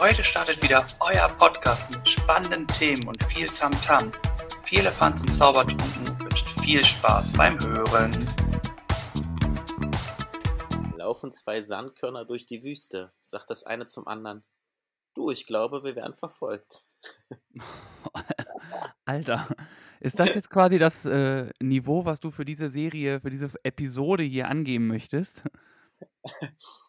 Heute startet wieder euer Podcast mit spannenden Themen und viel Tamtam. -Tam. Viel Elefants und Zaubertrunken wünscht viel Spaß beim Hören. Laufen zwei Sandkörner durch die Wüste, sagt das eine zum anderen. Du, ich glaube, wir werden verfolgt. Alter, ist das jetzt quasi das äh, Niveau, was du für diese Serie, für diese Episode hier angeben möchtest?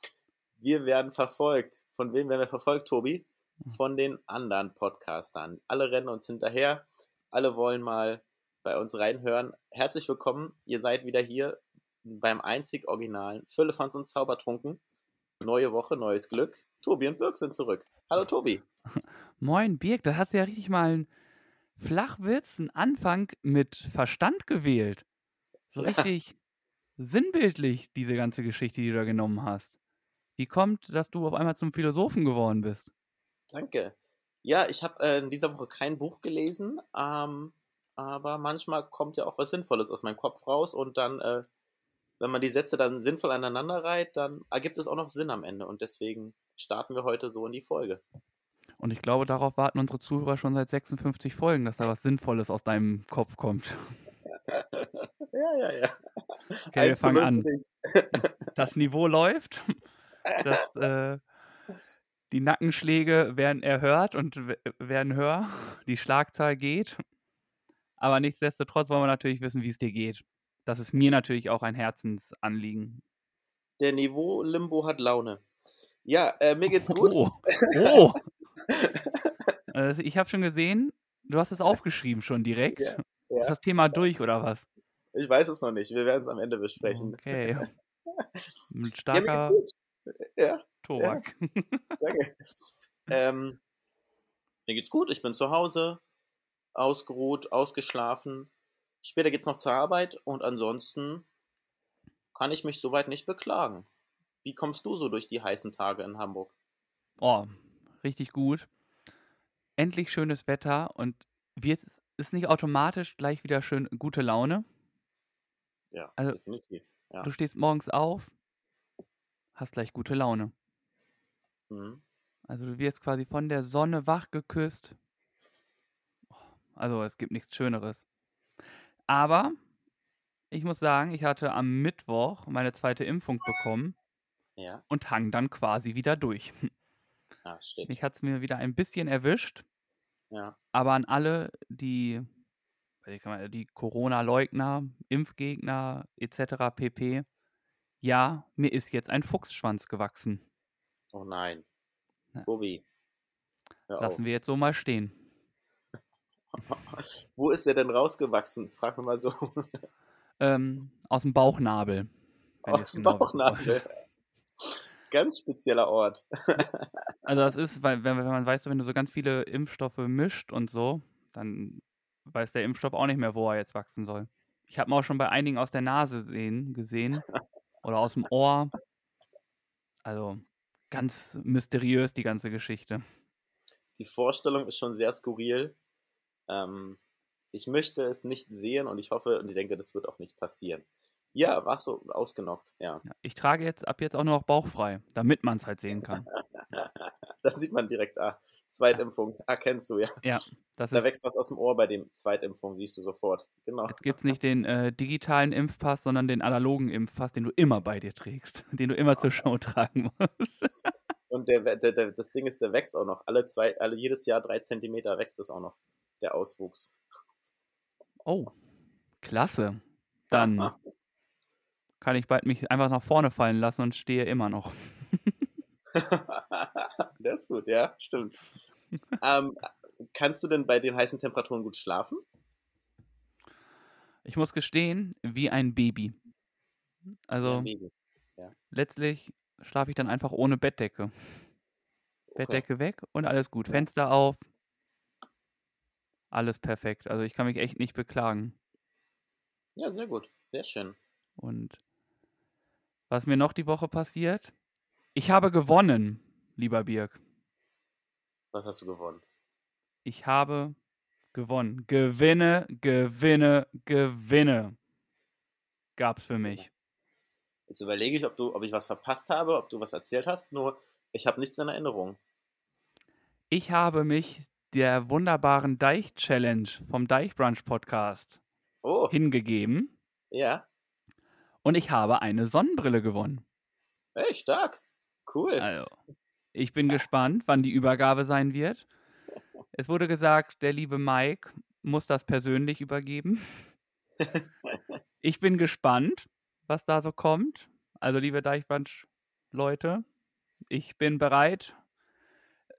Wir werden verfolgt. Von wem werden wir verfolgt, Tobi? Hm. Von den anderen Podcastern. Alle rennen uns hinterher. Alle wollen mal bei uns reinhören. Herzlich willkommen. Ihr seid wieder hier beim einzig originalen Füllefans und Zaubertrunken. Neue Woche, neues Glück. Tobi und Birk sind zurück. Hallo Tobi. Moin Birk, da hast du ja richtig mal einen Flachwitz, einen Anfang mit Verstand gewählt. So ja. richtig sinnbildlich, diese ganze Geschichte, die du da genommen hast. Wie kommt, dass du auf einmal zum Philosophen geworden bist? Danke. Ja, ich habe äh, in dieser Woche kein Buch gelesen, ähm, aber manchmal kommt ja auch was Sinnvolles aus meinem Kopf raus und dann, äh, wenn man die Sätze dann sinnvoll aneinander reiht, dann ergibt es auch noch Sinn am Ende und deswegen starten wir heute so in die Folge. Und ich glaube, darauf warten unsere Zuhörer schon seit 56 Folgen, dass da was Sinnvolles aus deinem Kopf kommt. Ja, ja, ja. Okay, wir fangen an. Das Niveau läuft. Das, äh, die Nackenschläge werden erhört und werden höher. Die Schlagzahl geht. Aber nichtsdestotrotz wollen wir natürlich wissen, wie es dir geht. Das ist mir natürlich auch ein Herzensanliegen. Der Niveau-Limbo hat Laune. Ja, äh, mir geht's gut. Oh. oh. also ich habe schon gesehen, du hast es aufgeschrieben schon direkt. Ja, ja. Ist das Thema durch oder was? Ich weiß es noch nicht. Wir werden es am Ende besprechen. Okay. Mit starker ja, Tobak. Ja. Danke. ähm, mir geht's gut. Ich bin zu Hause, ausgeruht, ausgeschlafen. Später geht's noch zur Arbeit und ansonsten kann ich mich soweit nicht beklagen. Wie kommst du so durch die heißen Tage in Hamburg? Oh, richtig gut. Endlich schönes Wetter und wird ist nicht automatisch gleich wieder schön gute Laune. Ja, also, definitiv. Ja. Du stehst morgens auf, hast gleich gute Laune. Mhm. Also du wirst quasi von der Sonne wach geküsst. Also es gibt nichts Schöneres. Aber ich muss sagen, ich hatte am Mittwoch meine zweite Impfung bekommen ja. und hang dann quasi wieder durch. Ah, shit. Mich hat es mir wieder ein bisschen erwischt. Ja. Aber an alle, die, die Corona-Leugner, Impfgegner etc. pp. Ja, mir ist jetzt ein Fuchsschwanz gewachsen. Oh nein. Ja. Tobi. Lassen auf. wir jetzt so mal stehen. Wo ist der denn rausgewachsen? Frag mal so. Ähm, aus dem Bauchnabel. Aus dem genau Bauchnabel. ganz spezieller Ort. also das ist, weil wenn, wenn man weiß, wenn du so ganz viele Impfstoffe mischt und so, dann weiß der Impfstoff auch nicht mehr, wo er jetzt wachsen soll. Ich habe auch schon bei einigen aus der Nase sehen, gesehen oder aus dem Ohr. Also ganz mysteriös die ganze Geschichte. Die Vorstellung ist schon sehr skurril. Ähm, ich möchte es nicht sehen und ich hoffe und ich denke, das wird auch nicht passieren. Ja, warst du ausgenockt, ja. ja. Ich trage jetzt ab jetzt auch nur noch bauchfrei, damit man es halt sehen kann. da sieht man direkt, ah, Zweitimpfung, ah, kennst du, ja. Ja, das da wächst was aus dem Ohr bei dem Zweitimpfung, siehst du sofort, genau. Jetzt gibt es nicht den äh, digitalen Impfpass, sondern den analogen Impfpass, den du immer bei dir trägst, den du immer zur Show tragen musst. Und der, der, der, das Ding ist, der wächst auch noch. Alle zwei, alle jedes Jahr drei Zentimeter wächst es auch noch, der Auswuchs. Oh, klasse. Dann kann ich bald mich einfach nach vorne fallen lassen und stehe immer noch. das ist gut, ja, stimmt. ähm, kannst du denn bei den heißen Temperaturen gut schlafen? Ich muss gestehen, wie ein Baby. Also ein Baby. Ja. letztlich schlafe ich dann einfach ohne Bettdecke. Okay. Bettdecke weg und alles gut. Fenster auf. Alles perfekt. Also ich kann mich echt nicht beklagen. Ja, sehr gut. Sehr schön. Und was mir noch die Woche passiert? Ich habe gewonnen, lieber Birg. Was hast du gewonnen? Ich habe gewonnen. Gewinne, Gewinne, Gewinne gab's für mich. Jetzt überlege ich, ob, du, ob ich was verpasst habe, ob du was erzählt hast, nur ich habe nichts in Erinnerung. Ich habe mich der wunderbaren Deich-Challenge vom Deichbrunch-Podcast Oh, hingegeben ja. und ich habe eine Sonnenbrille gewonnen. Ey, stark. Cool. Also, ich bin gespannt, wann die Übergabe sein wird. Es wurde gesagt, der liebe Mike muss das persönlich übergeben. Ich bin gespannt, was da so kommt. Also, liebe Deichbrunch-Leute, ich bin bereit.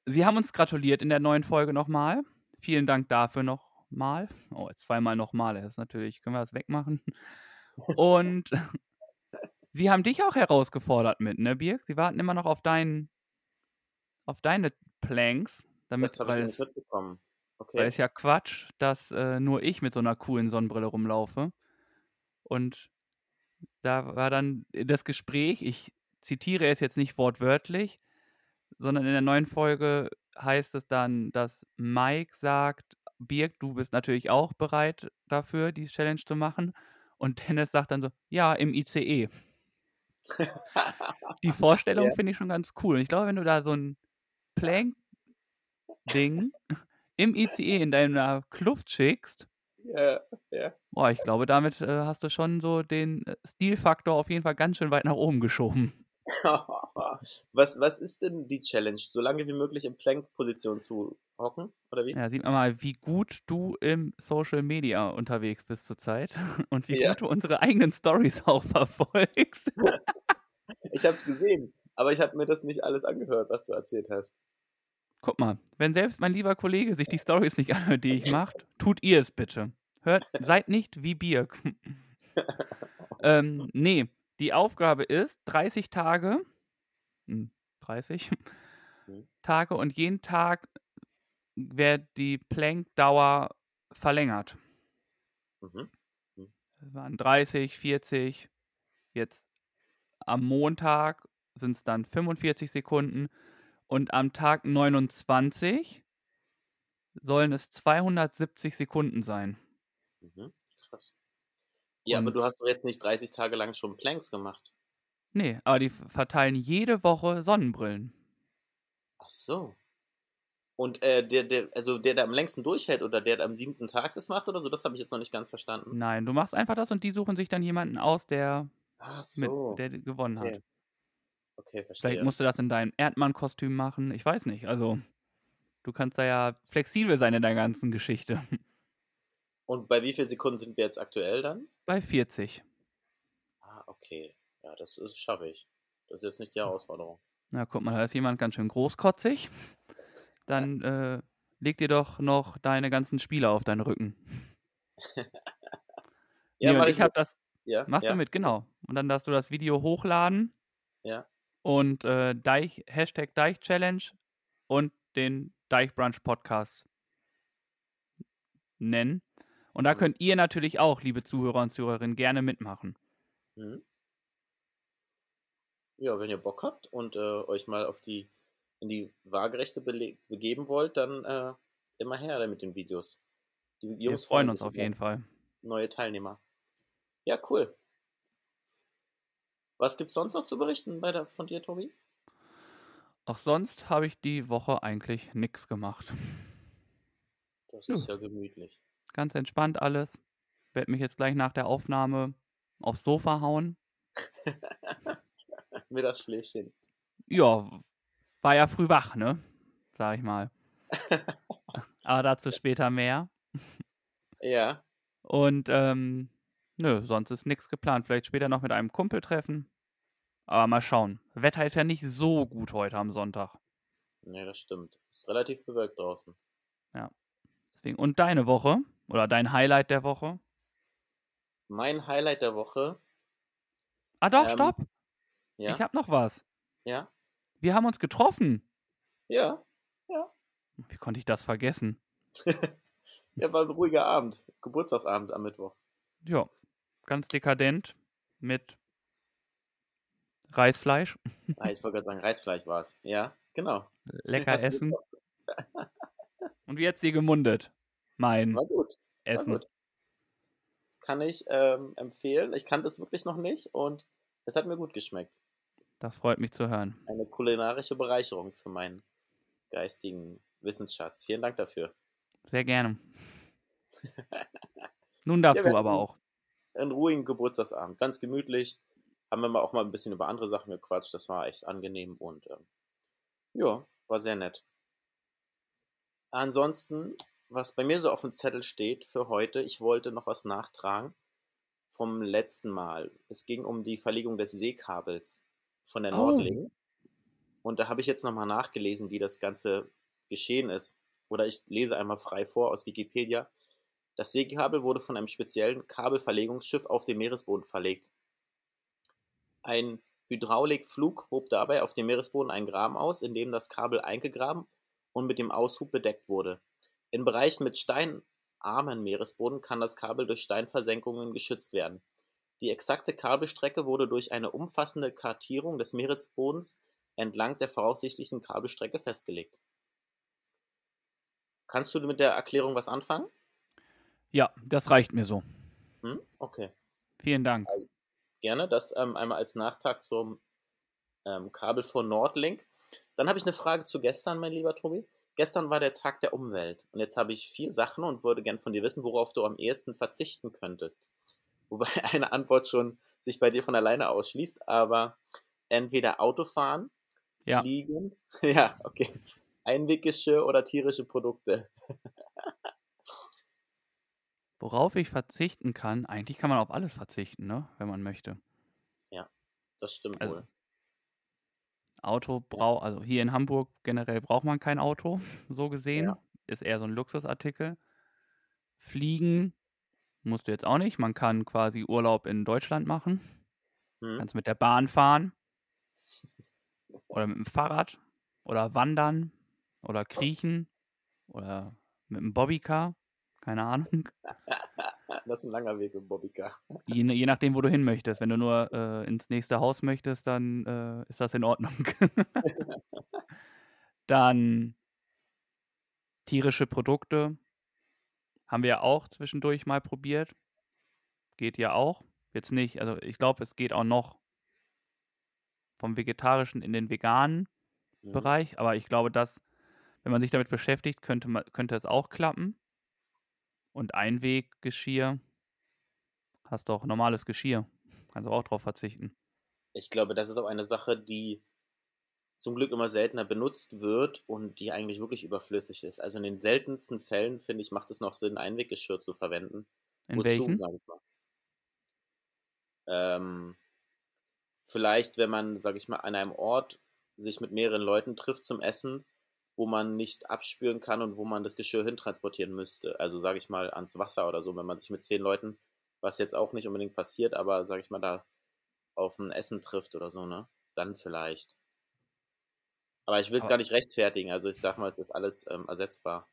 Sie haben uns gratuliert in der neuen Folge nochmal. Vielen Dank dafür nochmal. Oh, jetzt zweimal nochmal. Das ist natürlich, können wir das wegmachen. Und sie haben dich auch herausgefordert mit, ne, Birk? Sie warten immer noch auf deinen, auf deine Planks, damit, Das habe ich weil nicht es, mitbekommen. weil Okay. es ja Quatsch, dass äh, nur ich mit so einer coolen Sonnenbrille rumlaufe. Und da war dann das Gespräch, ich zitiere es jetzt nicht wortwörtlich, sondern in der neuen Folge heißt es dann, dass Mike sagt, Birg, du bist natürlich auch bereit dafür, die Challenge zu machen. Und Dennis sagt dann so, ja, im ICE. Die Vorstellung Ja. finde ich schon ganz cool. Ich glaube, wenn du da so ein Plank-Ding im ICE in deiner Kluft schickst, Ja, ja. boah, ich glaube, damit äh, hast du schon so den äh, Stilfaktor auf jeden Fall ganz schön weit nach oben geschoben. was, was ist denn die Challenge? So lange wie möglich in Plank-Position zu hocken? Oder wie? Ja, sieht man mal, wie gut du im Social Media unterwegs bist zurzeit und wie Ja. gut du unsere eigenen Stories auch verfolgst. Ich habe es gesehen, aber ich habe mir das nicht alles angehört, was du erzählt hast. Guck mal, wenn selbst mein lieber Kollege sich die Stories nicht anhört, die ich mache, tut ihr es bitte. Hört, seid nicht wie Birk. ähm, nee, die Aufgabe ist 30 Tage, hm, 30 Mhm. Tage und jeden Tag wird die Plankdauer verlängert. Mhm. Das waren 30, 40, jetzt am Montag sind es dann 45 Sekunden und am Tag 29 sollen es 270 Sekunden sein. Mhm. Krass. Ja, aber Und- du hast doch jetzt nicht 30 Tage lang schon Planks gemacht. Nee, aber die verteilen jede Woche Sonnenbrillen. Ach so. Und äh, der, der, also der, der am längsten durchhält oder der, der am siebten Tag das macht oder so, das habe ich jetzt noch nicht ganz verstanden. Nein, du machst einfach das und die suchen sich dann jemanden aus, der, Ach mit, so. der gewonnen okay. hat. Okay, Vielleicht verstehe. musst du das in deinem Erdmann-Kostüm machen. Ich weiß nicht. Also, du kannst da ja flexibel sein in der ganzen Geschichte. Und bei wie vielen Sekunden sind wir jetzt aktuell dann? Bei 40. Ah, okay. Ja, das, das schaffe ich. Das ist jetzt nicht die Herausforderung. Na, guck mal, da ist jemand ganz schön großkotzig. Dann äh, leg dir doch noch deine ganzen Spiele auf deinen Rücken. Ja, nee, ich ich habe mit. das, Ja, machst ja, du mit, genau. Und dann darfst du das Video hochladen ja. und äh, Deich, Hashtag Deich Challenge und den Deich Brunch Podcast nennen. Und da Mhm. könnt ihr natürlich auch, liebe Zuhörer und Zuhörerinnen, gerne mitmachen. Mhm. Ja, wenn ihr Bock habt und äh, euch mal auf die in die waagerechte begeben wollt, dann äh, immer her mit den Videos. Die Wir Jungs freuen freuen uns auf jeden Fall. neue Teilnehmer. Ja, cool. Was gibt's sonst noch zu berichten bei der, von dir, Tobi? Auch sonst habe ich die Woche eigentlich nichts gemacht. Das ist ja gemütlich. Ganz entspannt alles. Werde mich jetzt gleich nach der Aufnahme aufs Sofa hauen. Mir das Schläfchen. Ja, war ja früh wach, ne? Sag ich mal. Aber dazu später mehr. Ja. Und ähm, nö, sonst ist nichts geplant. Vielleicht später noch mit einem Kumpel treffen. Aber mal schauen. Wetter ist ja nicht so gut heute am Sonntag. Nee, das stimmt. Ist relativ bewölkt draußen. Deswegen. Und deine Woche? Oder dein Highlight der Woche? Mein Highlight der Woche. Ah doch, Ähm, stopp. Ja. Ich habe noch was. ja. Wir haben uns getroffen. Ja. Wie konnte ich das vergessen? Ja, war ein ruhiger Abend. Geburtstagsabend am Mittwoch. Ja, ganz dekadent mit Reisfleisch. Ah, ich wollte gerade sagen, Reisfleisch war es. Ja, genau. Lecker du essen. Und wie hat's dir gemundet? Mein War gut. War Essen. gut. Kann ich ähm, empfehlen. Ich kannte es wirklich noch nicht und es hat mir gut geschmeckt. Das freut mich zu hören. Eine kulinarische Bereicherung für meinen geistigen Wissensschatz. Vielen Dank dafür. Sehr gerne. Nun darfst ja, du aber auch. Einen ruhigen Geburtstagsabend, ganz gemütlich. Haben wir mal auch mal ein bisschen über andere Sachen gequatscht. Das war echt angenehm und ähm, ja, war sehr nett. Ansonsten, was bei mir so auf dem Zettel steht für heute, ich wollte noch was nachtragen vom letzten Mal. Es ging um die Verlegung des Seekabels von der oh. Nordling. Und da habe ich jetzt nochmal nachgelesen, wie das Ganze geschehen ist. Oder ich lese einmal frei vor aus Wikipedia. Das Seekabel wurde von einem speziellen Kabelverlegungsschiff auf den Meeresboden verlegt. Ein Hydraulikflug hob dabei auf dem Meeresboden einen Graben aus, in dem das Kabel eingegraben und mit dem Aushub bedeckt wurde. In Bereichen mit steinarmen Meeresboden kann das Kabel durch Steinversenkungen geschützt werden. Die exakte Kabelstrecke wurde durch eine umfassende Kartierung des Meeresbodens entlang der voraussichtlichen Kabelstrecke festgelegt. Kannst du mit der Erklärung was anfangen? Ja, das reicht mir so. Hm? Okay. Vielen Dank. Also, gerne, das ähm, einmal als Nachtrag zum ähm, Kabel von Nordlink. Dann habe ich eine Frage zu gestern, mein lieber Tobi. Gestern war der Tag der Umwelt und jetzt habe ich vier Sachen und würde gern von dir wissen, worauf du am ehesten verzichten könntest. Wobei eine Antwort schon sich bei dir von alleine ausschließt, aber entweder Autofahren, ja. Fliegen, ja, okay, Einweggeschirr oder tierische Produkte? Worauf ich verzichten kann, eigentlich kann man auf alles verzichten, ne? wenn man möchte. Ja, das stimmt also, wohl. Auto braucht, also hier in Hamburg generell braucht man kein Auto, so gesehen. Ja. Ist eher so ein Luxusartikel. Fliegen musst du jetzt auch nicht. Man kann quasi Urlaub in Deutschland machen. Hm. Kannst mit der Bahn fahren. Oder mit dem Fahrrad. Oder wandern oder kriechen oder mit einem Bobbycar. Keine Ahnung. Das ist ein langer Weg mit Bobbycar. Je, je nachdem, wo du hin möchtest. Wenn du nur äh, ins nächste Haus möchtest, dann äh, ist das in Ordnung. dann tierische Produkte haben wir ja auch zwischendurch mal probiert. Geht ja auch. Jetzt nicht, also ich glaube, es geht auch noch vom vegetarischen in den veganen mhm. Bereich, aber ich glaube, dass wenn man sich damit beschäftigt, könnte, man, könnte es auch klappen. Und Einweggeschirr, hast doch normales Geschirr. Kannst du auch drauf verzichten. Ich glaube, das ist auch eine Sache, die zum Glück immer seltener benutzt wird und die eigentlich wirklich überflüssig ist. Also in den seltensten Fällen, finde ich, macht es noch Sinn, Einweggeschirr zu verwenden. In Wozu, welchen? sage ich mal. Ähm, vielleicht, wenn man, sage ich mal, an einem Ort sich mit mehreren Leuten trifft zum Essen wo man nicht abspüren kann und wo man das Geschirr hintransportieren müsste. Also sage ich mal ans Wasser oder so, wenn man sich mit zehn Leuten, was jetzt auch nicht unbedingt passiert, aber sage ich mal da auf ein Essen trifft oder so, ne? Dann vielleicht. Aber ich will es gar nicht rechtfertigen. Also ich sag mal, es ist alles ähm, ersetzbar.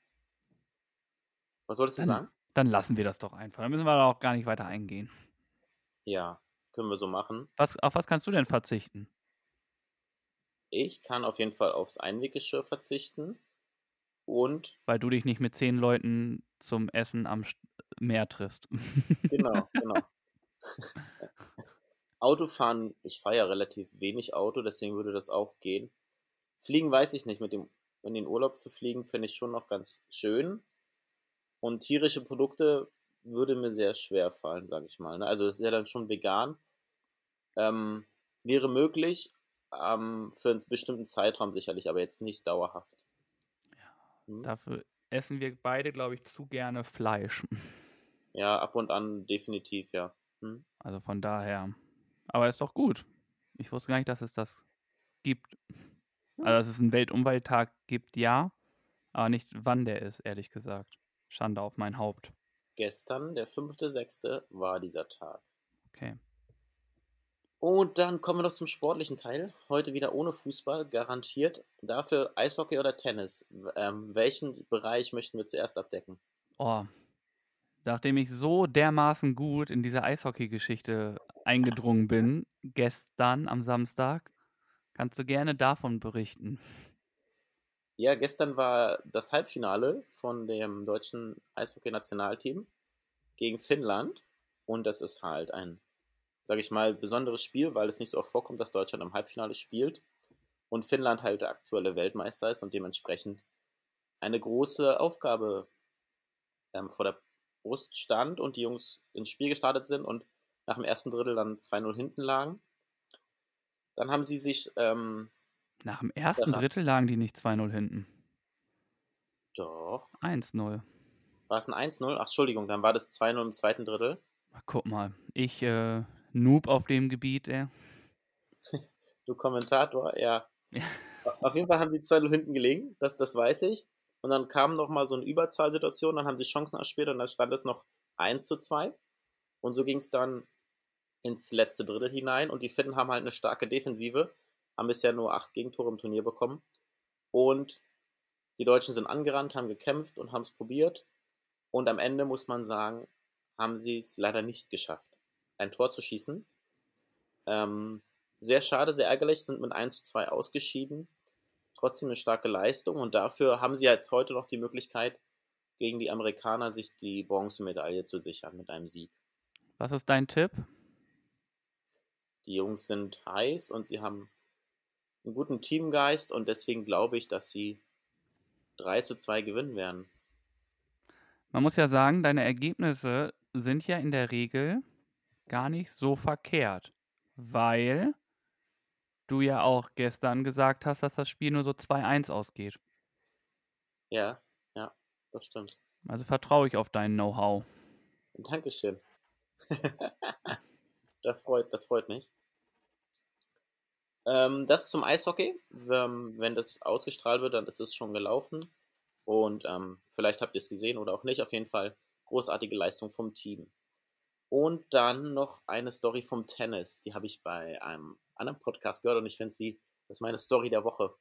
Was solltest du dann, sagen? Dann lassen wir das doch einfach. Dann müssen wir da auch gar nicht weiter eingehen. Ja, können wir so machen. Was, auf was kannst du denn verzichten? Ich kann auf jeden Fall aufs Einweggeschirr verzichten. Und. Weil du dich nicht mit zehn Leuten zum Essen am Meer triffst. Genau, genau. Autofahren, ich fahre ja relativ wenig Auto, deswegen würde das auch gehen. Fliegen weiß ich nicht, mit dem, in den Urlaub zu fliegen, finde ich schon noch ganz schön. Und tierische Produkte würde mir sehr schwer fallen, sage ich mal. Ne? Also es ist ja dann schon vegan. Ähm, wäre möglich, ähm, für einen bestimmten Zeitraum sicherlich, aber jetzt nicht dauerhaft. Hm? Dafür essen wir beide, glaube ich, zu gerne Fleisch. Ja, ab und an definitiv, ja. Hm? Also von daher. Aber ist doch gut. Ich wusste gar nicht, dass es das gibt. Also, dass es einen Weltumwelttag gibt, ja. Aber nicht, wann der ist, ehrlich gesagt. Schande auf mein Haupt. Gestern, der 5.6., war dieser Tag. Okay. Und dann kommen wir noch zum sportlichen Teil. Heute wieder ohne Fußball, garantiert. Dafür Eishockey oder Tennis. Ähm, welchen Bereich möchten wir zuerst abdecken? Oh, nachdem ich so dermaßen gut in diese Eishockey-Geschichte eingedrungen bin, gestern am Samstag, kannst du gerne davon berichten. Ja, gestern war das Halbfinale von dem deutschen Eishockey-Nationalteam gegen Finnland. Und das ist halt ein sage ich mal, besonderes Spiel, weil es nicht so oft vorkommt, dass Deutschland im Halbfinale spielt und Finnland halt der aktuelle Weltmeister ist und dementsprechend eine große Aufgabe ähm, vor der Brust stand und die Jungs ins Spiel gestartet sind und nach dem ersten Drittel dann 2-0 hinten lagen. Dann haben sie sich. Ähm, nach dem ersten Drittel lagen die nicht 2-0 hinten. Doch. 1-0. War es ein 1-0? Ach, Entschuldigung, dann war das 2-0 im zweiten Drittel. Ach, guck mal, ich äh, Noob auf dem Gebiet, ey. du Kommentator, ja. ja. Auf jeden Fall haben die 2-0 hinten gelegen, das, das weiß ich. Und dann kam nochmal so eine Überzahlsituation, dann haben die Chancen erspielt und dann stand es noch 1 zu 2. Und so ging es dann ins letzte Drittel hinein und die Finnen haben halt eine starke Defensive, haben bisher nur acht Gegentore im Turnier bekommen. Und die Deutschen sind angerannt, haben gekämpft und haben es probiert. Und am Ende muss man sagen, haben sie es leider nicht geschafft, ein Tor zu schießen. Ähm, sehr schade, sehr ärgerlich, sind mit 1 zu 2 ausgeschieden. Trotzdem eine starke Leistung und dafür haben sie jetzt heute noch die Möglichkeit, gegen die Amerikaner sich die Bronzemedaille zu sichern mit einem Sieg. Was ist dein Tipp? Die Jungs sind heiß und sie haben einen guten Teamgeist und deswegen glaube ich, dass sie 3 zu 2 gewinnen werden. Man muss ja sagen, deine Ergebnisse sind ja in der Regel gar nicht so verkehrt, weil du ja auch gestern gesagt hast, dass das Spiel nur so 2-1 ausgeht. Ja, ja, das stimmt. Also vertraue ich auf dein Know-how. Dankeschön. das, freut, das freut mich. Ähm, das zum Eishockey. Ähm, wenn das ausgestrahlt wird, dann ist es schon gelaufen. Und ähm, vielleicht habt ihr es gesehen oder auch nicht. Auf jeden Fall großartige Leistung vom Team. Und dann noch eine Story vom Tennis. Die habe ich bei einem anderen Podcast gehört und ich finde sie, das ist meine Story der Woche.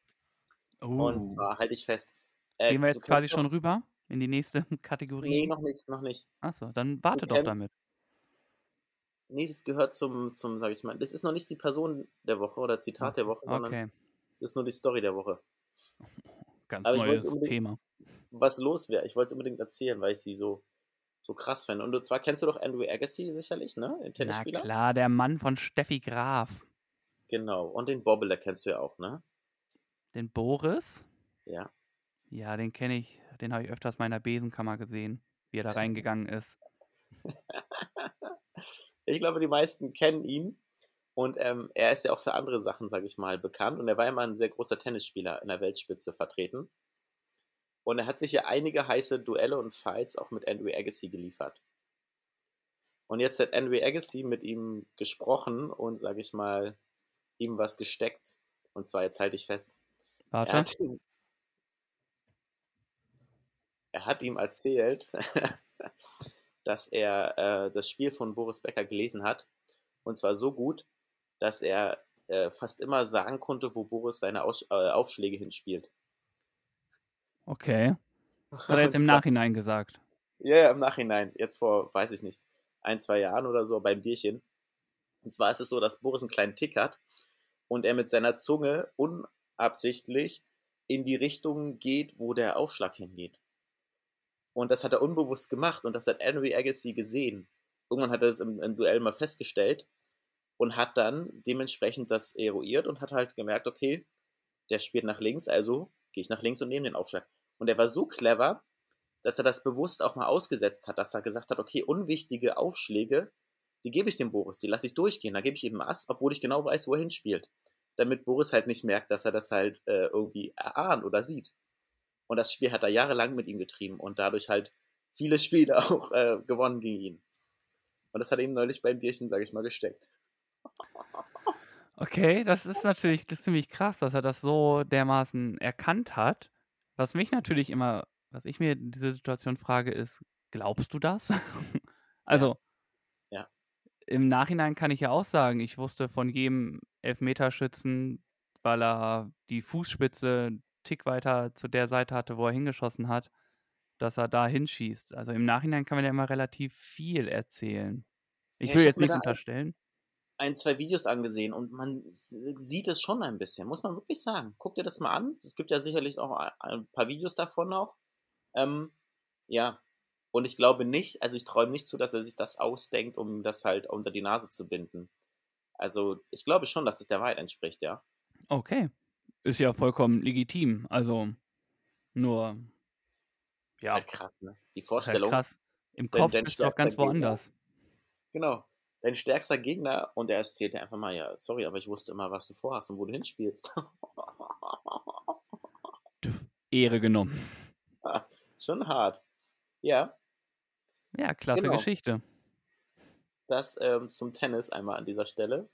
Uh. Und zwar halte ich fest. Äh, Gehen wir jetzt quasi schon rüber in die nächste Kategorie? Nee, noch nicht, noch nicht. Achso, dann warte doch damit. Nee, das gehört zum, zum, sag ich mal, das ist noch nicht die Person der Woche oder Zitat der Woche, sondern okay. das ist nur die Story der Woche. Ganz Aber neues Thema. Was los wäre, ich wollte es unbedingt erzählen, weil ich sie so, so krass finde. Und zwar kennst du doch Andrew Agassi sicherlich, ne? Den Tennisspieler. Na klar, der Mann von Steffi Graf. Genau, und den Bobbeler kennst du ja auch, ne? Den Boris? Ja. Ja, den kenne ich. Den habe ich öfters in der Besenkammer gesehen, wie er da reingegangen ist. Ich glaube, die meisten kennen ihn. Und ähm, er ist ja auch für andere Sachen, sage ich mal, bekannt. Und er war immer ein sehr großer Tennisspieler in der Weltspitze vertreten. Und er hat sich ja einige heiße Duelle und Fights auch mit Andrew Agassi geliefert. Und jetzt hat Andrew Agassi mit ihm gesprochen und, sage ich mal, ihm was gesteckt. Und zwar, jetzt halte ich fest. Warte. Er hat ihm, er hat ihm erzählt, dass er äh, das Spiel von Boris Becker gelesen hat. Und zwar so gut, dass er äh, fast immer sagen konnte, wo Boris seine Aus äh, Aufschläge hinspielt. Okay. Hat er jetzt im Nachhinein gesagt? Ja, ja, im Nachhinein. Jetzt vor, weiß ich nicht, ein, zwei Jahren oder so beim Bierchen. Und zwar ist es so, dass Boris einen kleinen Tick hat und er mit seiner Zunge unabsichtlich in die Richtung geht, wo der Aufschlag hingeht. Und das hat er unbewusst gemacht und das hat Henry Agassi gesehen. Irgendwann hat er das im, im Duell mal festgestellt und hat dann dementsprechend das eruiert und hat halt gemerkt, okay, der spielt nach links, also gehe ich nach links und nehme den Aufschlag. Und er war so clever, dass er das bewusst auch mal ausgesetzt hat, dass er gesagt hat, okay, unwichtige Aufschläge, die gebe ich dem Boris, die lasse ich durchgehen, da gebe ich ihm Ass, obwohl ich genau weiß, wo er hinspielt. Damit Boris halt nicht merkt, dass er das halt äh, irgendwie erahnt oder sieht. Und das Spiel hat er jahrelang mit ihm getrieben und dadurch halt viele Spiele auch äh, gewonnen gegen ihn. Und das hat ihm neulich beim Bierchen, sage ich mal, gesteckt. Okay, das ist natürlich ziemlich krass, dass er das so dermaßen erkannt hat. Was mich natürlich immer, was ich mir in dieser Situation frage, ist, glaubst du das? also, ja. ja. im Nachhinein kann ich ja auch sagen, ich wusste von jedem Elfmeterschützen, weil er die Fußspitze Tick weiter zu der Seite hatte, wo er hingeschossen hat, dass er da hinschießt. Also im Nachhinein kann man ja immer relativ viel erzählen. Ich ja, will ich jetzt nichts unterstellen. Ein, zwei Videos angesehen und man sieht es schon ein bisschen, muss man wirklich sagen. Guck dir das mal an. Es gibt ja sicherlich auch ein paar Videos davon noch. Ähm, ja, und ich glaube nicht, also ich träume nicht zu, dass er sich das ausdenkt, um das halt unter die Nase zu binden. Also ich glaube schon, dass es der Wahrheit entspricht, ja. Okay. Ist ja vollkommen legitim. Also, nur Ja. Ist halt krass, ne? Die Vorstellung. Ist halt krass. Im Kopf ist doch ganz woanders. Gegner, genau. Dein stärkster Gegner und er erzählt dir einfach mal, ja, sorry, aber ich wusste immer, was du vorhast und wo du hinspielst. Ehre genommen. Schon hart. Ja. Ja, klasse genau. Geschichte. Das ähm, zum Tennis einmal an dieser Stelle.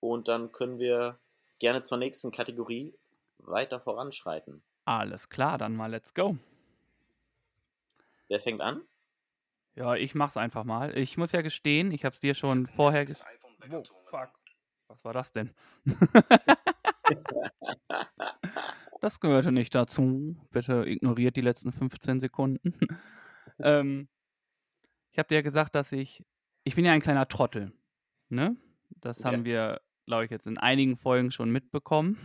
Und dann können wir gerne zur nächsten Kategorie weiter voranschreiten. Alles klar, dann mal let's go. Wer fängt an? Ja, ich mach's einfach mal. Ich muss ja gestehen, ich hab's dir schon vorher. Ge oh, fuck. Was war das denn? das gehörte nicht dazu. Bitte ignoriert die letzten 15 Sekunden. ähm, ich habe dir gesagt, dass ich. Ich bin ja ein kleiner Trottel. Ne? Das okay. haben wir, glaube ich, jetzt in einigen Folgen schon mitbekommen.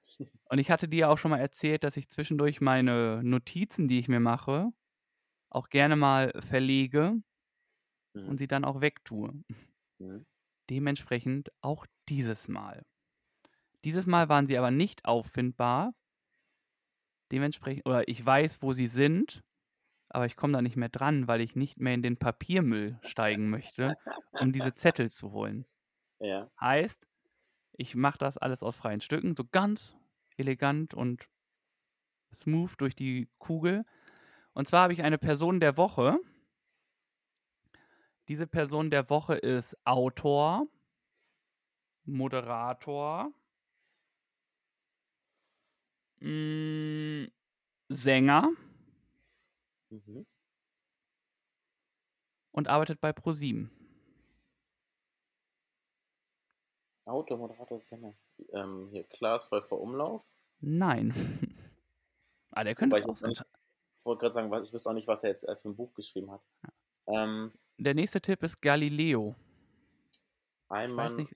Und ich hatte dir auch schon mal erzählt, dass ich zwischendurch meine Notizen, die ich mir mache, auch gerne mal verlege mhm. und sie dann auch wegtue. Mhm. Dementsprechend auch dieses Mal. Dieses Mal waren sie aber nicht auffindbar. Dementsprechend, oder ich weiß, wo sie sind, aber ich komme da nicht mehr dran, weil ich nicht mehr in den Papiermüll steigen möchte, um diese Zettel zu holen. Ja. Heißt, ich mache das alles aus freien Stücken, so ganz elegant und smooth durch die Kugel. Und zwar habe ich eine Person der Woche. Diese Person der Woche ist Autor, Moderator, mh, mm, Sänger mhm. und arbeitet bei ProSieben. Autor, Moderator, Sänger. Ähm, hier Klaas Wolfer Umlauf? Nein. ah, der könnte auch sein. Ich wollte gerade sagen, was, ich wüsste auch nicht, was er jetzt äh, für ein Buch geschrieben hat. Ähm, der nächste Tipp ist Galileo. Ayman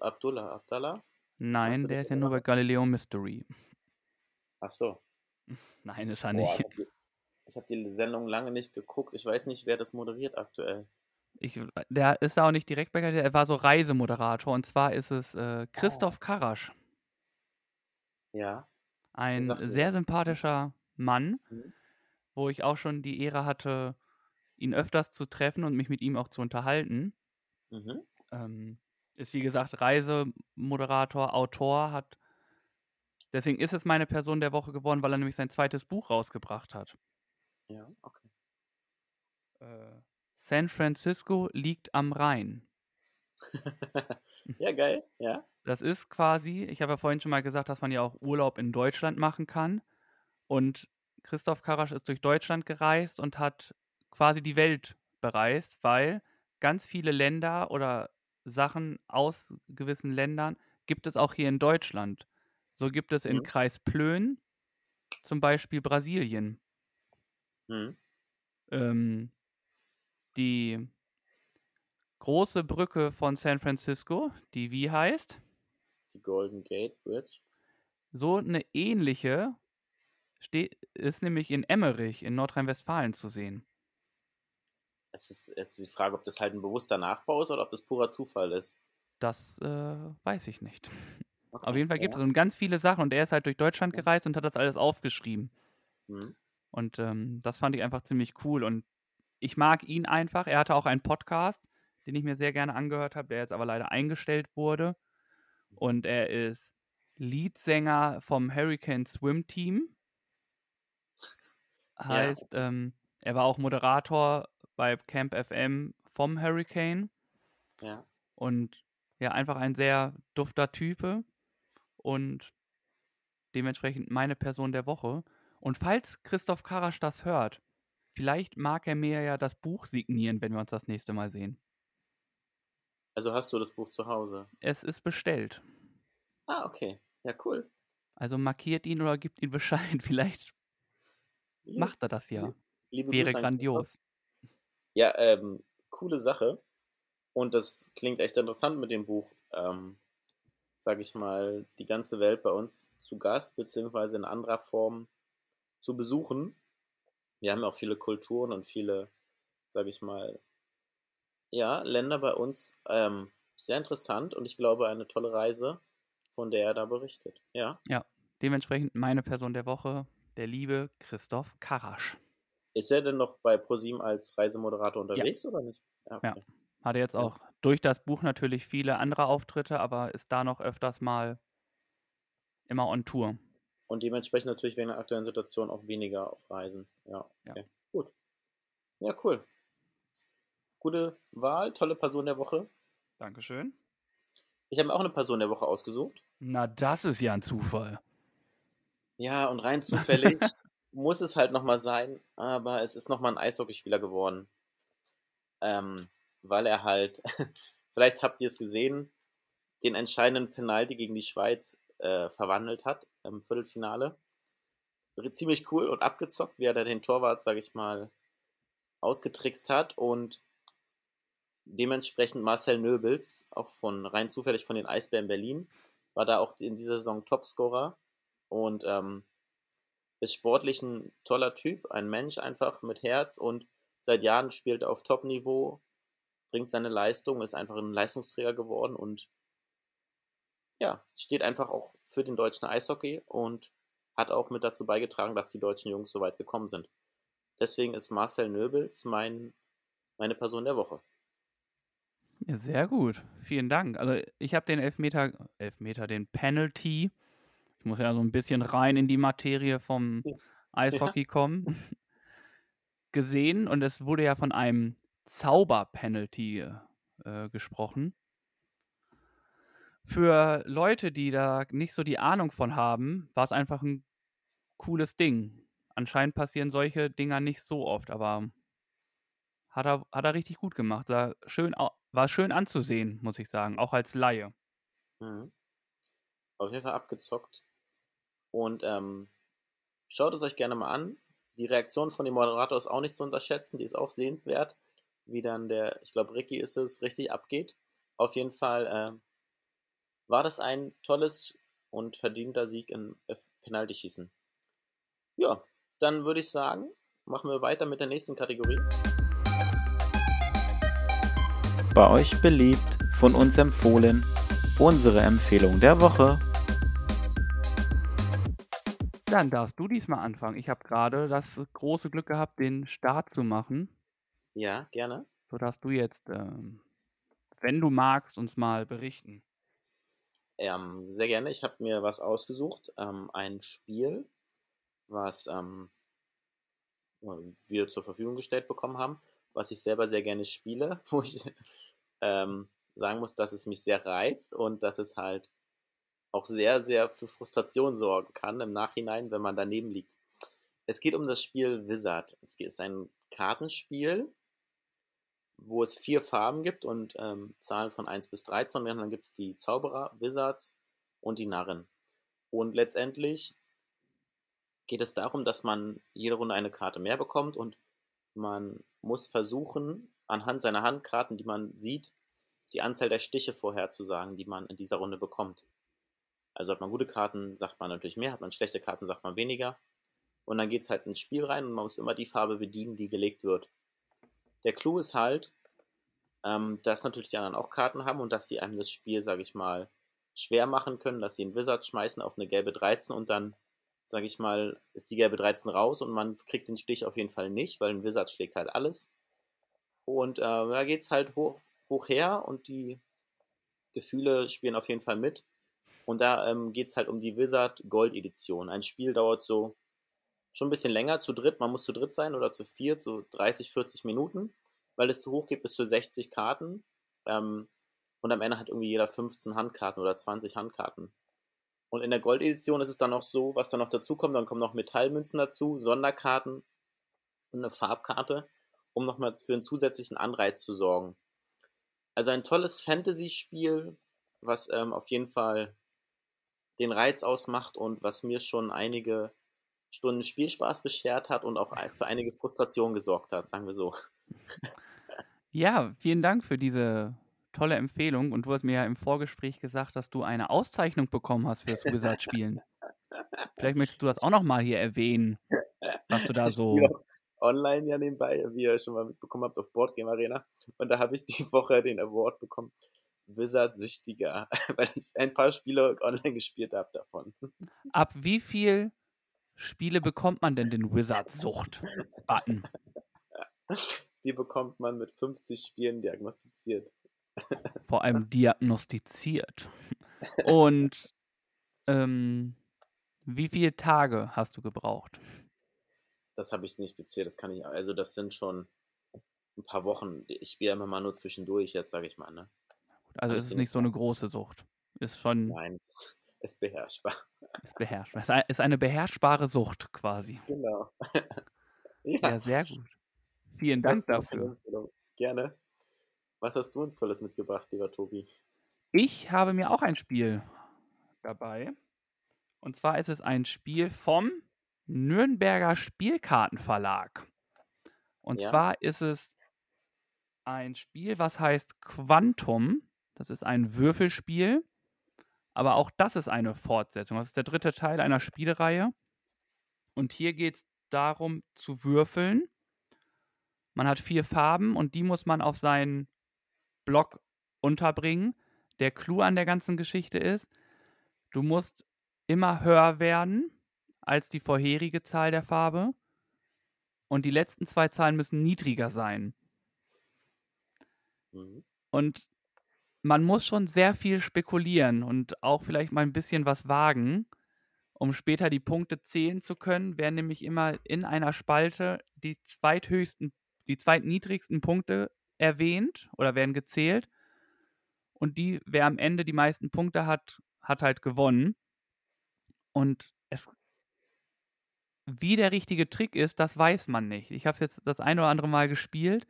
Abdullah, Abdallah? Nein, der ist ja nur bei Galileo Mystery. Ach so. Nein, ist er Boah, nicht. Ich habe die, Sendung lange nicht geguckt. Ich weiß nicht, wer das moderiert aktuell. Ich, der ist auch nicht direkt bei Galileo, er war so Reisemoderator und zwar ist es äh, Christoph oh. Karasch. Ja. Ein sehr sympathischer Mann. Mhm wo ich auch schon die Ehre hatte, ihn öfters zu treffen und mich mit ihm auch zu unterhalten. Mhm. Ähm, ist wie gesagt Reisemoderator, Autor, hat deswegen ist es meine Person der Woche geworden, weil er nämlich sein zweites Buch rausgebracht hat. Ja, okay. Äh, San Francisco liegt am Rhein. ja, geil, ja. Das ist quasi, ich habe ja vorhin schon mal gesagt, dass man ja auch Urlaub in Deutschland machen kann. Und Christoph Karasch ist durch Deutschland gereist und hat quasi die Welt bereist, weil ganz viele Länder oder Sachen aus gewissen Ländern gibt es auch hier in Deutschland. So gibt es in mhm. Kreis Plön zum Beispiel Brasilien. Mhm. Ähm, die große Brücke von San Francisco, die wie heißt? Die Golden Gate Bridge. So eine ähnliche Ste ist nämlich in Emmerich in Nordrhein-Westfalen zu sehen. Es ist jetzt die Frage, ob das halt ein bewusster Nachbau ist oder ob das purer Zufall ist. Das äh, weiß ich nicht. Okay, Auf jeden Fall gibt ja. es ganz viele Sachen und er ist halt durch Deutschland gereist und hat das alles aufgeschrieben. Mhm. Und ähm, das fand ich einfach ziemlich cool. Und ich mag ihn einfach. Er hatte auch einen Podcast, den ich mir sehr gerne angehört habe, der jetzt aber leider eingestellt wurde. Mhm. Und er ist Leadsänger vom Hurricane Swim Team. Heißt, ja. ähm, er war auch Moderator bei Camp FM vom Hurricane. Ja. Und ja, einfach ein sehr dufter Type und dementsprechend meine Person der Woche. Und falls Christoph Karasch das hört, vielleicht mag er mir ja das Buch signieren, wenn wir uns das nächste Mal sehen. Also hast du das Buch zu Hause? Es ist bestellt. Ah, okay. Ja, cool. Also markiert ihn oder gibt ihm Bescheid. Vielleicht macht er das ja. Liebe Wäre Grüße grandios. Ja, ähm, coole Sache. Und das klingt echt interessant mit dem Buch. Ähm, sag ich mal, die ganze Welt bei uns zu Gast, beziehungsweise in anderer Form zu besuchen. Wir haben ja auch viele Kulturen und viele, sag ich mal, ja, Länder bei uns. Ähm, sehr interessant und ich glaube eine tolle Reise, von der er da berichtet. Ja. Ja, dementsprechend meine Person der Woche der liebe Christoph Karasch. Ist er denn noch bei ProSieben als Reisemoderator unterwegs ja. oder nicht? Ja, okay. ja. Hatte jetzt auch durch das Buch natürlich viele andere Auftritte, aber ist da noch öfters mal immer on Tour. Und dementsprechend natürlich wegen der aktuellen Situation auch weniger auf Reisen. Ja, okay. Ja. Gut. Ja, cool. Gute Wahl, tolle Person der Woche. Dankeschön. Ich habe mir auch eine Person der Woche ausgesucht. Na, das ist ja ein Zufall. Ja, und rein zufällig muss es halt nochmal sein, aber es ist nochmal ein Eishockeyspieler geworden. Ähm, weil er halt, vielleicht habt ihr es gesehen, den entscheidenden Penalty gegen die Schweiz äh, verwandelt hat im Viertelfinale. Ziemlich cool und abgezockt, wie er da den Torwart, sag ich mal, ausgetrickst hat und dementsprechend Marcel Nöbels, auch von rein zufällig von den Eisbären Berlin, war da auch in dieser Saison Topscorer und ähm, ist sportlich ein toller Typ, ein Mensch einfach mit Herz und seit Jahren spielt er auf Top-Niveau, bringt seine Leistung, ist einfach ein Leistungsträger geworden und ja, steht einfach auch für den deutschen Eishockey und hat auch mit dazu beigetragen, dass die deutschen Jungs so weit gekommen sind. Deswegen ist Marcel Nöbels mein, meine Person der Woche. Ja, sehr gut. Vielen Dank. Also ich habe den Elfmeter, Elfmeter, den Penalty. Ich muss ja so ein bisschen rein in die Materie vom Eishockey ja. kommen. gesehen und es wurde ja von einem Zauber-Penalty äh, gesprochen für Leute, die da nicht so die Ahnung von haben, war es einfach ein cooles Ding. Anscheinend passieren solche Dinger nicht so oft, aber hat er, hat er richtig gut gemacht. War schön, war schön anzusehen, muss ich sagen, auch als Laie. Mhm. Auf jeden Fall abgezockt. Und ähm, schaut es euch gerne mal an. Die Reaktion von dem Moderator ist auch nicht zu unterschätzen, die ist auch sehenswert, wie dann der, ich glaube, Ricky ist es, richtig abgeht. Auf jeden Fall äh, war das ein tolles und verdienter Sieg im Penaltyschießen. Ja, dann würde ich sagen, machen wir weiter mit der nächsten Kategorie. Bei euch beliebt, von uns empfohlen, unsere Empfehlung der Woche. Dann darfst du diesmal anfangen. Ich habe gerade das große Glück gehabt, den Start zu machen. Ja, gerne. So darfst du jetzt, ähm, wenn du magst, uns mal berichten. Ähm, sehr gerne. Ich habe mir was ausgesucht. Ähm, ein Spiel, was ähm, wir zur Verfügung gestellt bekommen haben, was ich selber sehr gerne spiele, wo ich ähm, sagen muss, dass es mich sehr reizt und dass es halt auch sehr, sehr für Frustration sorgen kann im Nachhinein, wenn man daneben liegt. Es geht um das Spiel Wizard. Es ist ein Kartenspiel, wo es vier Farben gibt und ähm, Zahlen von 1 bis 13. Und dann gibt es die Zauberer, Wizards und die Narren. Und letztendlich geht es darum, dass man jede Runde eine Karte mehr bekommt und man muss versuchen, anhand seiner Handkarten, die man sieht, die Anzahl der Stiche vorherzusagen, die man in dieser Runde bekommt. Also hat man gute Karten, sagt man natürlich mehr, hat man schlechte Karten, sagt man weniger. Und dann geht es halt ins Spiel rein und man muss immer die Farbe bedienen, die gelegt wird. Der Clou ist halt, ähm, dass natürlich die anderen auch Karten haben und dass sie einem das Spiel, sage ich mal, schwer machen können, dass sie einen Wizard schmeißen auf eine gelbe 13 und dann, sage ich mal, ist die gelbe 13 raus und man kriegt den Stich auf jeden Fall nicht, weil ein Wizard schlägt halt alles. Und äh, da geht es halt hoch, hoch her und die Gefühle spielen auf jeden Fall mit. Und da ähm, geht es halt um die Wizard Gold Edition. Ein Spiel dauert so schon ein bisschen länger zu dritt. Man muss zu dritt sein oder zu viert, so 30, 40 Minuten, weil es hoch geht bis zu 60 Karten. Ähm, und am Ende hat irgendwie jeder 15 Handkarten oder 20 Handkarten. Und in der Goldedition ist es dann noch so, was dann noch dazu kommt, dann kommen noch Metallmünzen dazu, Sonderkarten und eine Farbkarte, um nochmal für einen zusätzlichen Anreiz zu sorgen. Also ein tolles Fantasy-Spiel, was ähm, auf jeden Fall den Reiz ausmacht und was mir schon einige Stunden Spielspaß beschert hat und auch für einige Frustrationen gesorgt hat, sagen wir so. Ja, vielen Dank für diese tolle Empfehlung. Und du hast mir ja im Vorgespräch gesagt, dass du eine Auszeichnung bekommen hast fürs Wizard-Spielen. Vielleicht möchtest du das auch nochmal hier erwähnen, was du da so. Online ja nebenbei, wie ihr schon mal mitbekommen habt, auf Boardgame Arena. Und da habe ich die Woche den Award bekommen. Wizard-Süchtiger, weil ich ein paar Spiele online gespielt habe davon. Ab wie viel Spiele bekommt man denn den Wizard-Sucht-Button? Die bekommt man mit 50 Spielen diagnostiziert. Vor allem diagnostiziert. Und ähm, wie viele Tage hast du gebraucht? Das habe ich nicht gezählt, das kann ich, also das sind schon ein paar Wochen. Ich spiele immer mal nur zwischendurch, jetzt sage ich mal, ne? Also ist es nicht so eine große Sucht. Ist schon. Nein, es ist, ist beherrschbar. Ist beherrschbar. Ist eine beherrschbare Sucht quasi. Genau. ja. ja. sehr gut. Vielen Dank dafür. Gerne. Was hast du uns Tolles mitgebracht, lieber Tobi? Ich habe mir auch ein Spiel dabei. Und zwar ist es ein Spiel vom Nürnberger Spielkartenverlag. Und ja. zwar ist es ein Spiel, was heißt Quantum. Das ist ein Würfelspiel. Aber auch das ist eine Fortsetzung. Das ist der dritte Teil einer Spielreihe. Und hier geht es darum, zu würfeln. Man hat vier Farben und die muss man auf seinen Block unterbringen. Der Clou an der ganzen Geschichte ist, du musst immer höher werden als die vorherige Zahl der Farbe. Und die letzten zwei Zahlen müssen niedriger sein. Mhm. Und man muss schon sehr viel spekulieren und auch vielleicht mal ein bisschen was wagen, um später die Punkte zählen zu können, werden nämlich immer in einer Spalte die zweithöchsten, die zweitniedrigsten Punkte erwähnt oder werden gezählt. Und die, wer am Ende die meisten Punkte hat, hat halt gewonnen. Und es, wie der richtige Trick ist, das weiß man nicht. Ich habe es jetzt das ein oder andere Mal gespielt.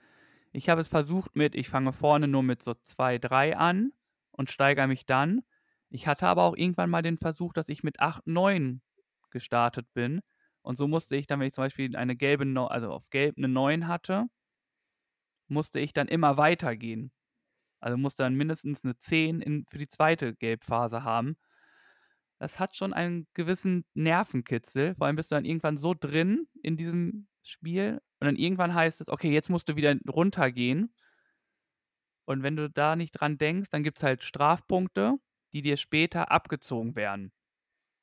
Ich habe es versucht mit, ich fange vorne nur mit so 2, 3 an und steigere mich dann. Ich hatte aber auch irgendwann mal den Versuch, dass ich mit 8, 9 gestartet bin. Und so musste ich dann, wenn ich zum Beispiel eine gelbe, also auf gelb eine 9 hatte, musste ich dann immer weitergehen. Also musste dann mindestens eine 10 in, für die zweite Gelbphase haben. Das hat schon einen gewissen Nervenkitzel. Vor allem bist du dann irgendwann so drin in diesem Spiel. Und dann irgendwann heißt es, okay, jetzt musst du wieder runtergehen. Und wenn du da nicht dran denkst, dann gibt es halt Strafpunkte, die dir später abgezogen werden.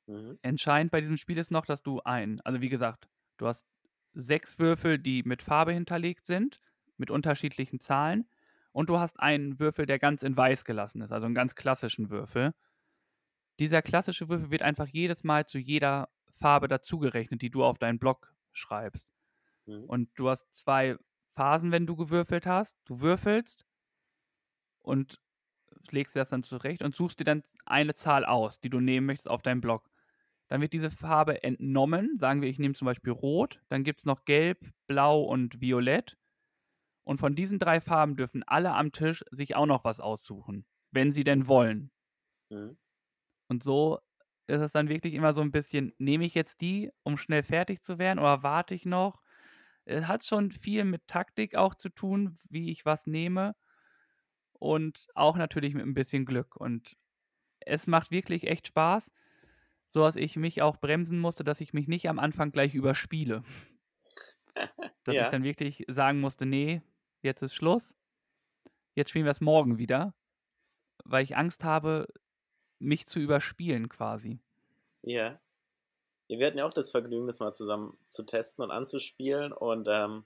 Mhm. Entscheidend bei diesem Spiel ist noch, dass du ein, also wie gesagt, du hast sechs Würfel, die mit Farbe hinterlegt sind, mit unterschiedlichen Zahlen. Und du hast einen Würfel, der ganz in weiß gelassen ist, also einen ganz klassischen Würfel. Dieser klassische Würfel wird einfach jedes Mal zu jeder Farbe dazugerechnet, die du auf deinen Block schreibst. Mhm. Und du hast zwei Phasen, wenn du gewürfelt hast. Du würfelst und legst das dann zurecht und suchst dir dann eine Zahl aus, die du nehmen möchtest auf deinem Block. Dann wird diese Farbe entnommen. Sagen wir, ich nehme zum Beispiel Rot. Dann gibt es noch Gelb, Blau und Violett. Und von diesen drei Farben dürfen alle am Tisch sich auch noch was aussuchen, wenn sie denn wollen. Mhm. Und so ist es dann wirklich immer so ein bisschen, nehme ich jetzt die, um schnell fertig zu werden, oder warte ich noch? Es hat schon viel mit Taktik auch zu tun, wie ich was nehme. Und auch natürlich mit ein bisschen Glück. Und es macht wirklich echt Spaß, so dass ich mich auch bremsen musste, dass ich mich nicht am Anfang gleich überspiele. dass ja. ich dann wirklich sagen musste, nee, jetzt ist Schluss. Jetzt spielen wir es morgen wieder, weil ich Angst habe, mich zu überspielen quasi. Ja. Ja. Wir hatten ja auch das Vergnügen, das mal zusammen zu testen und anzuspielen und ähm,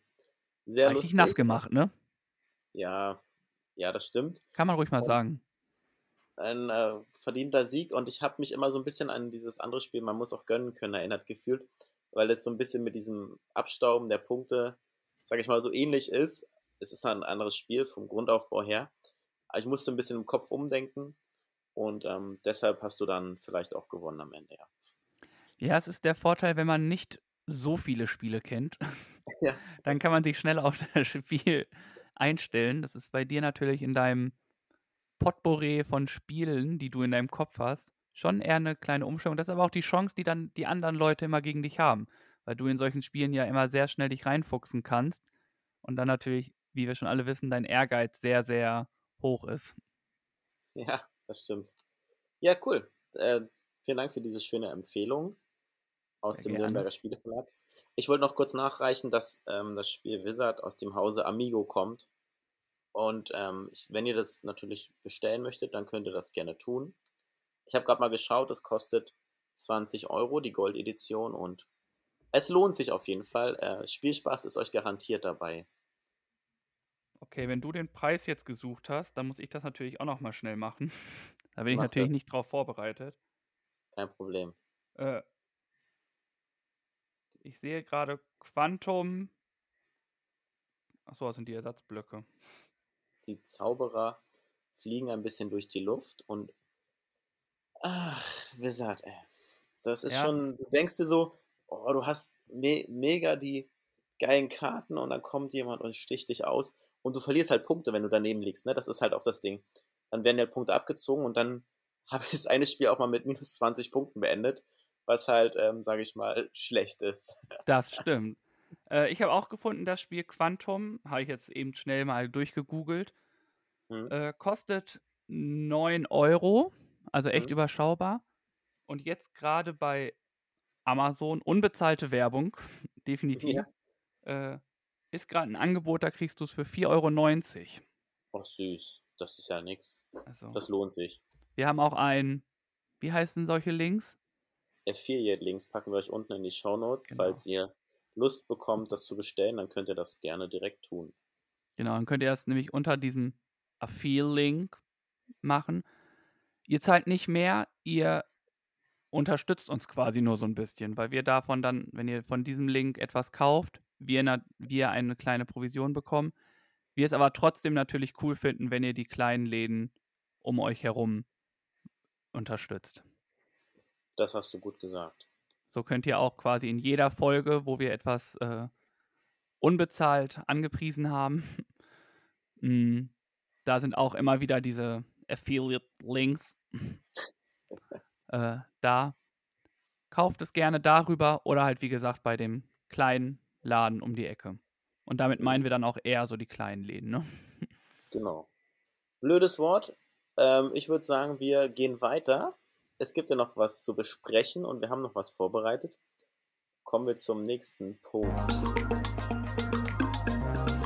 sehr Richtig lustig. nass gemacht, ne? Ja, ja, das stimmt. Kann man ruhig mal und sagen. Ein äh, verdienter Sieg und ich habe mich immer so ein bisschen an dieses andere Spiel, man muss auch gönnen können, erinnert gefühlt, weil es so ein bisschen mit diesem Abstauben der Punkte, sag ich mal, so ähnlich ist, es ist ein anderes Spiel vom Grundaufbau her. Aber ich musste ein bisschen im Kopf umdenken und ähm, deshalb hast du dann vielleicht auch gewonnen am Ende, ja. Ja, es ist der Vorteil, wenn man nicht so viele Spiele kennt, ja. dann kann man sich schnell auf das Spiel einstellen. Das ist bei dir natürlich in deinem Potpourri von Spielen, die du in deinem Kopf hast, schon eher eine kleine Umstellung. Das ist aber auch die Chance, die dann die anderen Leute immer gegen dich haben, weil du in solchen Spielen ja immer sehr schnell dich reinfuchsen kannst und dann natürlich wie wir schon alle wissen, dein Ehrgeiz sehr, sehr hoch ist. Ja, das stimmt. Ja, cool. Äh, vielen Dank für diese schöne Empfehlung aus dem. Nürnberger Spieleverlag. Ich wollte noch kurz nachreichen, dass ähm, das Spiel Wizard aus dem Hause Amigo kommt. Und ähm, ich, wenn ihr das natürlich bestellen möchtet, dann könnt ihr das gerne tun. Ich habe gerade mal geschaut, es kostet 20 Euro, die Gold-Edition, und es lohnt sich auf jeden Fall. Äh, Spielspaß ist euch garantiert dabei. Okay, wenn du den Preis jetzt gesucht hast, dann muss ich das natürlich auch noch mal schnell machen. da bin ich natürlich das. nicht drauf vorbereitet. Kein Problem. Äh, ich sehe gerade Quantum. Achso, das sind die Ersatzblöcke. Die Zauberer fliegen ein bisschen durch die Luft und ach, wie gesagt, ey, das ist ja. schon, du denkst dir so, oh, du hast me mega die geilen Karten und dann kommt jemand und sticht dich aus und du verlierst halt Punkte, wenn du daneben liegst, ne? Das ist halt auch das Ding. Dann werden ja Punkte abgezogen und dann habe ich das eine Spiel auch mal mit minus 20 Punkten beendet, was halt, ähm, sage ich mal, schlecht ist. Das stimmt. Äh, ich habe auch gefunden, das Spiel Quantum, habe ich jetzt eben schnell mal durchgegoogelt, hm. äh, kostet 9 Euro, also echt hm. überschaubar. Und jetzt gerade bei Amazon, unbezahlte Werbung, definitiv, ja. äh, ist gerade ein Angebot, da kriegst du es für 4,90 Euro. Ach süß, das ist ja nix. Also, das lohnt sich. Wir haben auch ein, wie heißen solche Links? Affiliate-Links packen wir euch unten in die Show Notes, genau. falls ihr Lust bekommt, das zu bestellen, dann könnt ihr das gerne direkt tun. Genau, dann könnt ihr das nämlich unter diesem Affiliate-Link machen. Ihr zahlt nicht mehr, ihr unterstützt uns quasi nur so ein bisschen, weil wir davon dann, wenn ihr von diesem Link etwas kauft, wir, na, wir eine kleine Provision bekommen. Wir es aber trotzdem natürlich cool finden, wenn ihr die kleinen Läden um euch herum unterstützt. Das hast du gut gesagt. So könnt ihr auch quasi in jeder Folge, wo wir etwas äh, unbezahlt angepriesen haben, mh, mm, da sind auch immer wieder diese Affiliate-Links äh, da. Kauft es gerne darüber oder halt wie gesagt bei dem kleinen Laden um die Ecke. Und damit meinen wir dann auch eher so die kleinen Läden, ne? Genau. Blödes Wort. Ähm, ich würde sagen, wir gehen weiter. Es gibt ja noch was zu besprechen und wir haben noch was vorbereitet. Kommen wir zum nächsten Punkt.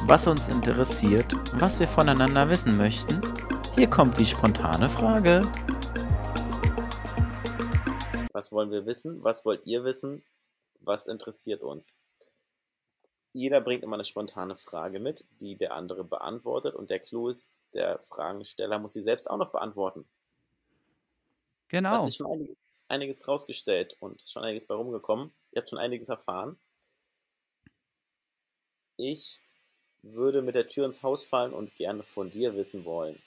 Was uns interessiert, was wir voneinander wissen möchten, hier kommt die spontane Frage. Was wollen wir wissen? Was wollt ihr wissen? Was interessiert uns? Jeder bringt immer eine spontane Frage mit, die der andere beantwortet. Und der Clou ist, der Fragensteller muss sie selbst auch noch beantworten. Genau. Hat sich schon einiges rausgestellt und ist schon einiges bei rumgekommen. Ihr habt schon einiges erfahren. Ich würde mit der Tür ins Haus fallen und gerne von dir wissen wollen.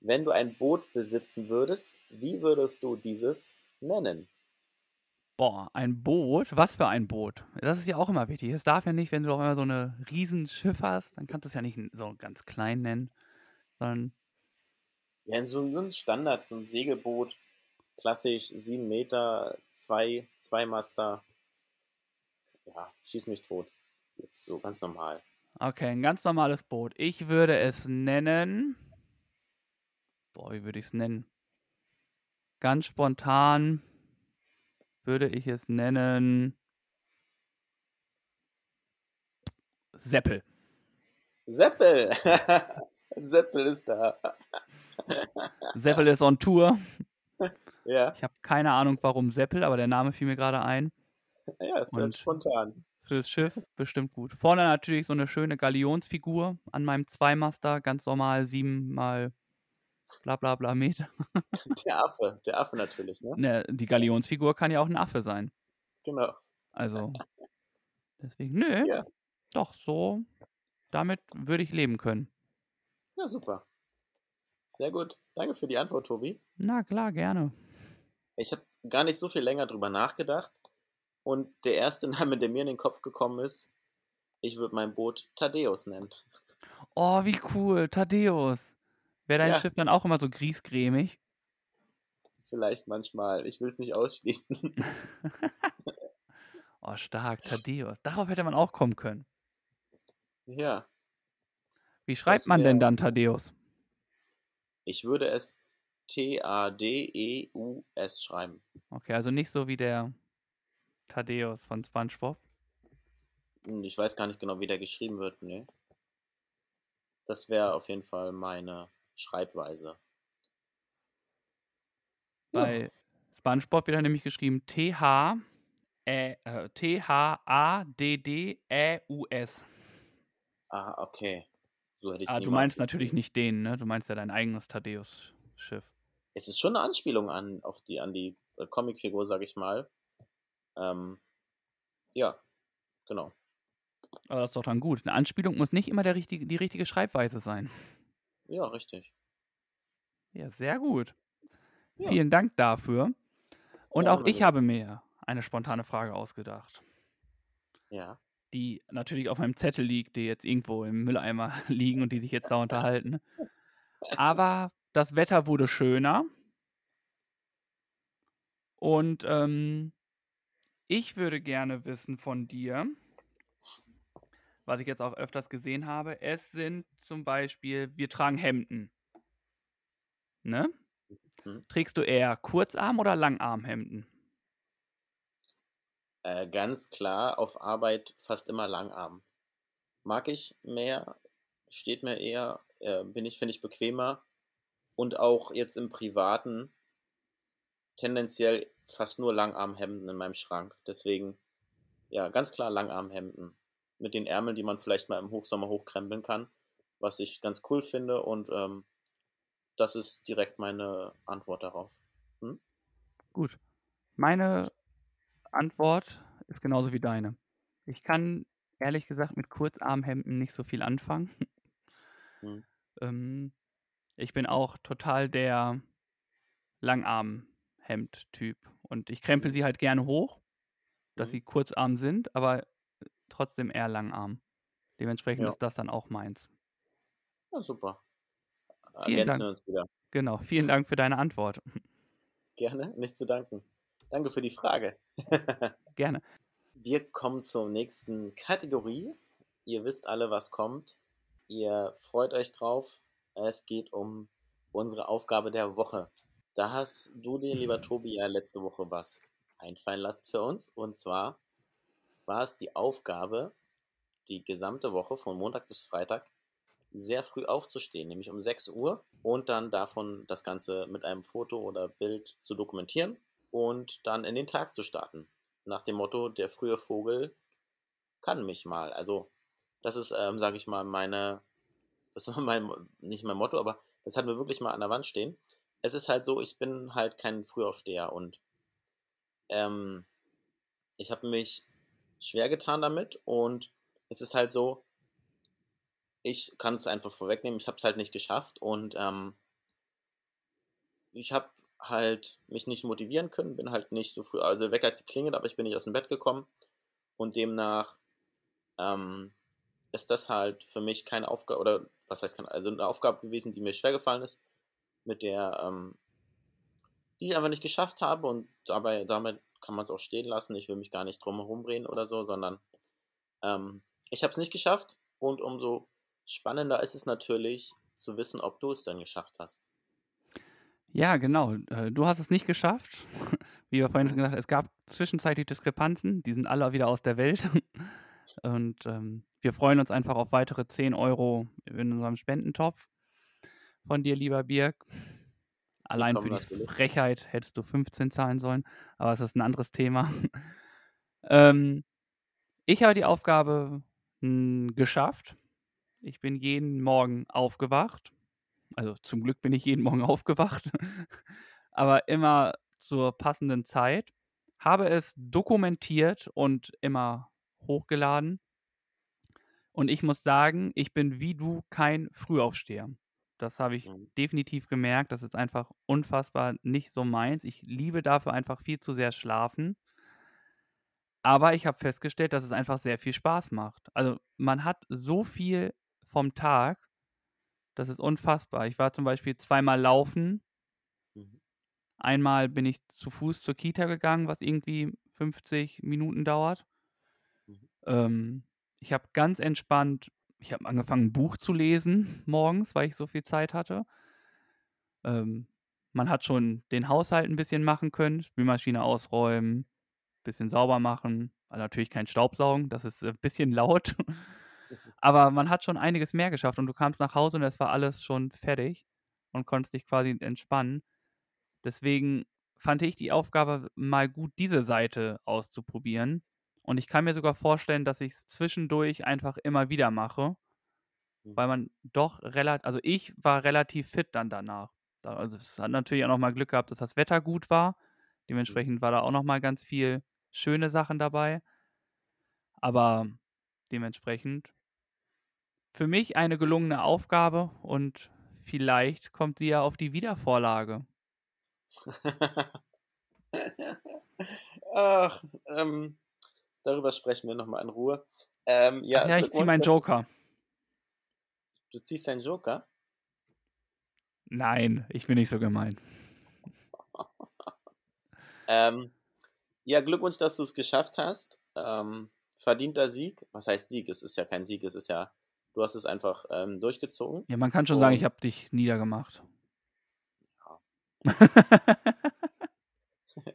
Wenn du ein Boot besitzen würdest, wie würdest du dieses nennen? Boah, ein Boot? Was für ein Boot? Das ist ja auch immer wichtig. Es darf ja nicht, wenn du auch immer so eine Riesenschiff hast, dann kannst du es ja nicht so ganz klein nennen, sondern. Ja, so ein Standard, so ein Segelboot, klassisch, sieben Meter, zwei, zwei Master. Ja, schieß mich tot. Jetzt so ganz normal. Okay, ein ganz normales Boot. Ich würde es nennen. Boah, wie würde ich es nennen? Ganz spontan würde ich es nennen Seppel. Seppel! Seppel ist da. Seppel ist on Tour. Ja. Ich habe keine Ahnung, warum Seppel, aber der Name fiel mir gerade ein. Ja, ist halt spontan. Fürs Schiff bestimmt gut. Vorne natürlich so eine schöne Galionsfigur an meinem Zweimaster, ganz normal, sieben mal bla bla bla Meter. Der Affe, der Affe natürlich, ne? ne? Die Galionsfigur kann ja auch ein Affe sein. Genau. Also, deswegen, nö, ja. doch, so, damit würde ich leben können. Ja, super. Sehr gut. Danke für die Antwort, Tobi. Na klar, gerne. Ich habe gar nicht so viel länger drüber nachgedacht. Und der erste Name, der mir in den Kopf gekommen ist, ich würde mein Boot Thaddeus nennen. Oh, wie cool, Thaddeus. Wäre dein Ja, Schiff dann auch immer so griesgrämig? vielleicht manchmal. Ich will es nicht ausschließen. Oh, stark, Thaddeus. Darauf hätte man auch kommen können. Ja, Wie schreibt man denn dann Thaddeus? ich würde es T-A-D-E-U-S schreiben. Okay, also nicht so wie der Thaddeus von SpongeBob. Hm, ich weiß gar nicht genau, wie der geschrieben wird, ne. Das wäre auf jeden Fall meine Schreibweise. Bei SpongeBob wird er nämlich geschrieben TH äh, T-H-A-D-D-E-U-S. Ah, okay. So hätte ich Ah, du meinst natürlich nicht den, ne? Du meinst ja dein eigenes Thaddeus-Schiff. Es ist schon eine Anspielung an, auf die, an die äh, Comicfigur, sag ich mal. Ähm, ja, genau. Aber das ist doch dann gut. Eine Anspielung muss nicht immer der richtige, die richtige Schreibweise sein. Ja, richtig. Ja, sehr gut. Ja. Vielen Dank dafür. Und ja, auch ich habe mir eine spontane Frage ausgedacht. Ja. Die natürlich auf meinem Zettel liegt, die jetzt irgendwo im Mülleimer liegen und die sich jetzt da unterhalten. Aber das Wetter wurde schöner. Und ähm, ich würde gerne wissen von dir, was ich jetzt auch öfters gesehen habe, es sind zum Beispiel, wir tragen Hemden. Ne? Mhm. Trägst du eher Kurzarm- oder Langarmhemden? Äh, ganz klar auf Arbeit fast immer Langarm. Mag ich mehr, steht mir eher, äh, bin ich, finde ich, bequemer. Und auch jetzt im Privaten tendenziell fast nur Langarmhemden in meinem Schrank. Deswegen, ja, ganz klar Langarmhemden. Mit den Ärmeln, die man vielleicht mal im Hochsommer hochkrempeln kann. Was ich ganz cool finde und ähm, das ist direkt meine Antwort darauf. Hm? Gut. Meine Antwort ist genauso wie deine. Ich kann ehrlich gesagt mit Kurzarmhemden nicht so viel anfangen. Hm. ähm, ich bin auch total der Langarmhemd-Typ. Und ich krempel sie halt gerne hoch, dass hm. sie kurzarm sind, aber trotzdem eher Langarm. Dementsprechend ja. ist das dann auch meins. Ja, super. Vielen Ergänzen Dank. uns wieder. Genau, vielen Dank für deine Antwort. Gerne, nicht zu danken. Danke für die Frage. Gerne. Wir kommen zur nächsten Kategorie. Ihr wisst alle, was kommt. Ihr freut euch drauf. Es geht um unsere Aufgabe der Woche. Da hast du dir, lieber Tobi, ja letzte Woche was einfallen lassen für uns. Und zwar war es die Aufgabe, die gesamte Woche von Montag bis Freitag sehr früh aufzustehen, nämlich um 6 Uhr und dann davon das Ganze mit einem Foto oder Bild zu dokumentieren und dann in den Tag zu starten. Nach dem Motto, der frühe Vogel kann mich mal. Also, das ist, ähm, sage ich mal, meine, das war mein, nicht mein Motto, aber das hatten wir wirklich mal an der Wand stehen. Es ist halt so, ich bin halt kein Frühaufsteher und ähm, ich habe mich schwer getan damit und es ist halt so, ich kann es einfach vorwegnehmen, ich habe es halt nicht geschafft und ähm, ich habe halt mich nicht motivieren können, bin halt nicht so früh, also Wecker hat geklingelt, aber ich bin nicht aus dem Bett gekommen und demnach ähm, ist das halt für mich keine Aufgabe, oder was heißt keine, also eine Aufgabe gewesen, die mir schwer gefallen ist, mit der, ähm, die ich einfach nicht geschafft habe und dabei, damit kann man es auch stehen lassen, ich will mich gar nicht drum herum reden oder so, sondern ähm, ich habe es nicht geschafft und umso Spannender ist es natürlich zu wissen, ob du es dann geschafft hast. Ja, genau. Äh, du hast es nicht geschafft. Wie wir vorhin schon gesagt haben, es gab zwischenzeitlich Diskrepanzen, die sind alle wieder aus der Welt. Und ähm, wir freuen uns einfach auf weitere 10 Euro in unserem Spendentopf von dir, lieber Birg. Allein für die natürlich. Frechheit hättest du 15 zahlen sollen, aber es ist ein anderes Thema. ähm, ich habe die Aufgabe mh, hm, geschafft. Ich bin jeden Morgen aufgewacht. Also zum Glück bin ich jeden Morgen aufgewacht, aber immer zur passenden Zeit. Habe es dokumentiert und immer hochgeladen. Und ich muss sagen, ich bin wie du kein Frühaufsteher. Das habe ich mhm. definitiv gemerkt. Das ist einfach unfassbar nicht so meins. Ich liebe dafür einfach viel zu sehr schlafen. Aber ich habe festgestellt, dass es einfach sehr viel Spaß macht. Also man hat so viel vom Tag. Das ist unfassbar. Ich war zum Beispiel zweimal laufen. Mhm. Einmal bin ich zu Fuß zur Kita gegangen, was irgendwie 50 Minuten dauert. Ähm, ich habe ganz entspannt, ich habe angefangen, ein Buch zu lesen morgens, weil ich so viel Zeit hatte. Ähm, man hat schon den Haushalt ein bisschen machen können, Spülmaschine ausräumen, bisschen sauber machen. Also natürlich kein Staubsaugen, das ist ein bisschen laut. Aber man hat schon einiges mehr geschafft und du kamst nach Hause und es war alles schon fertig und konntest dich quasi entspannen. Deswegen fand ich die Aufgabe mal gut, diese Seite auszuprobieren. Und ich kann mir sogar vorstellen, dass ich es zwischendurch einfach immer wieder mache, mhm. weil man doch relativ, also ich war relativ fit dann danach. Also es hat natürlich auch nochmal Glück gehabt, dass das Wetter gut war. Mhm. Dementsprechend war da auch nochmal ganz viel schöne Sachen dabei. Aber dementsprechend für mich eine gelungene Aufgabe und vielleicht kommt sie ja auf die Wiedervorlage. Ach, ähm, darüber sprechen wir nochmal in Ruhe. Ähm, ja, ja, ich ziehe meinen Joker. Du ziehst deinen Joker? Nein, ich bin nicht so gemein. ähm, ja, Glückwunsch, dass du es geschafft hast. Ähm, verdienter Sieg. Was heißt Sieg? Es ist ja kein Sieg, es ist ja, du hast es einfach ähm, durchgezogen. Ja, man kann schon Und, sagen, ich habe dich niedergemacht. Ja.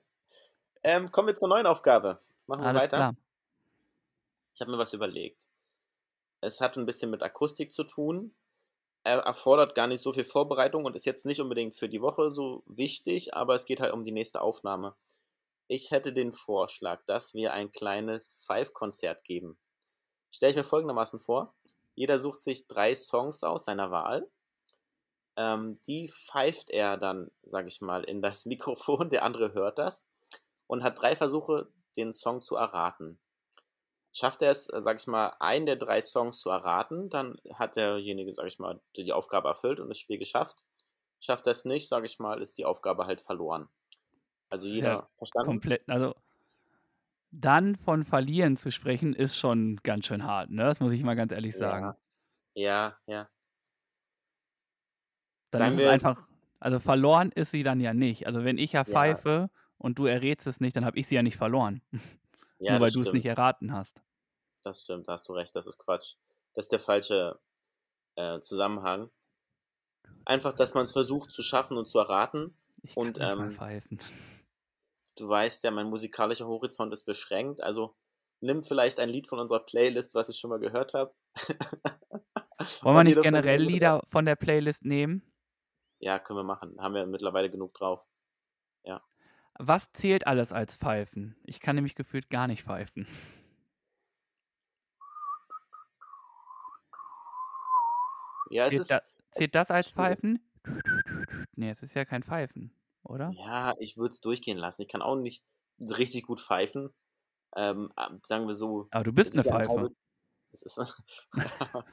ähm, kommen wir zur neuen Aufgabe. Machen wir Alles weiter. Klar. Ich habe mir was überlegt. Es hat ein bisschen mit Akustik zu tun. Er erfordert gar nicht so viel Vorbereitung und ist jetzt nicht unbedingt für die Woche so wichtig, aber es geht halt um die nächste Aufnahme. Ich hätte den Vorschlag, dass wir ein kleines Five-Konzert geben. Stelle ich mir folgendermaßen vor: Jeder sucht sich drei Songs aus seiner Wahl. Ähm, die pfeift er dann, sage ich mal, in das Mikrofon. Der andere hört das und hat drei Versuche, den Song zu erraten. Schafft er es, äh, sag ich mal, einen der drei Songs zu erraten, dann hat derjenige, sag ich mal, die Aufgabe erfüllt und das Spiel geschafft. Schafft er es nicht, sag ich mal, ist die Aufgabe halt verloren. Also jeder ja, verstanden? Komplett, also dann von verlieren zu sprechen, ist schon ganz schön hart, ne? Das muss ich mal ganz ehrlich sagen. Ja, ja. ja. Dann Sagen ist es einfach, also verloren ist sie dann ja nicht. Also wenn ich ja pfeife ja. Und du errätst es nicht, dann habe ich sie ja nicht verloren. Ja, Nur weil du es nicht erraten hast. Das stimmt, da hast du recht, das ist Quatsch. Das ist der falsche äh, Zusammenhang. Einfach, dass man es versucht zu schaffen und zu erraten. Ich kann und nicht ähm, pfeifen. du weißt ja, mein musikalischer Horizont ist beschränkt, also nimm vielleicht ein Lied von unserer Playlist, was ich schon mal gehört habe. Wollen wir nicht generell Lieder von der Playlist nehmen? Ja, können wir machen. Haben wir mittlerweile genug drauf. Ja. Was zählt alles als Pfeifen? Ich kann nämlich gefühlt gar nicht pfeifen. Ja, es zählt, ist. Da, zählt das als Pfeifen? Nee, es ist ja kein Pfeifen, oder? Ja, ich würde es durchgehen lassen. Ich kann auch nicht richtig gut pfeifen. Ähm, sagen wir so. Aber du bist eine Pfeife. Ein es ist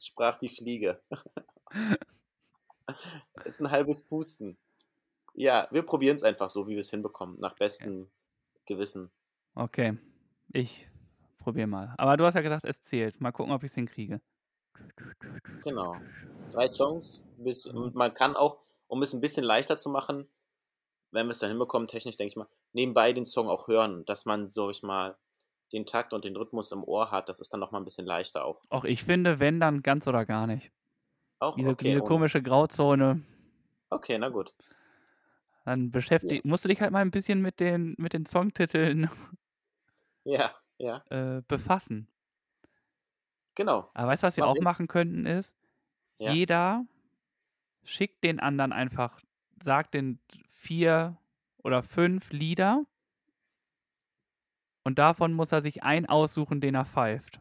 Sprach die Fliege. ist ein halbes Pusten. Ja, wir probieren es einfach so, wie wir es hinbekommen, nach bestem Gewissen. Okay, ich probiere mal. Aber du hast ja gesagt, es zählt. Mal gucken, ob ich es hinkriege. Genau. Drei Songs. Bis, und man kann auch, um es ein bisschen leichter zu machen, wenn wir es dann hinbekommen, technisch denke ich mal, nebenbei den Song auch hören, dass man, sag ich mal, den Takt und den Rhythmus im Ohr hat. Das ist dann nochmal ein bisschen leichter auch. Auch ich finde, wenn dann ganz oder gar nicht. Auch diese, okay, diese komische Grauzone. Okay, na gut. Dann beschäftigt, ja. musst du dich halt mal ein bisschen mit den, mit den Songtiteln ja, ja. Äh, befassen. Genau. Aber weißt du, was wir auch machen könnten, ist, ja. jeder schickt den anderen einfach, sagt den vier oder fünf Lieder und davon muss er sich einen aussuchen, den er pfeift.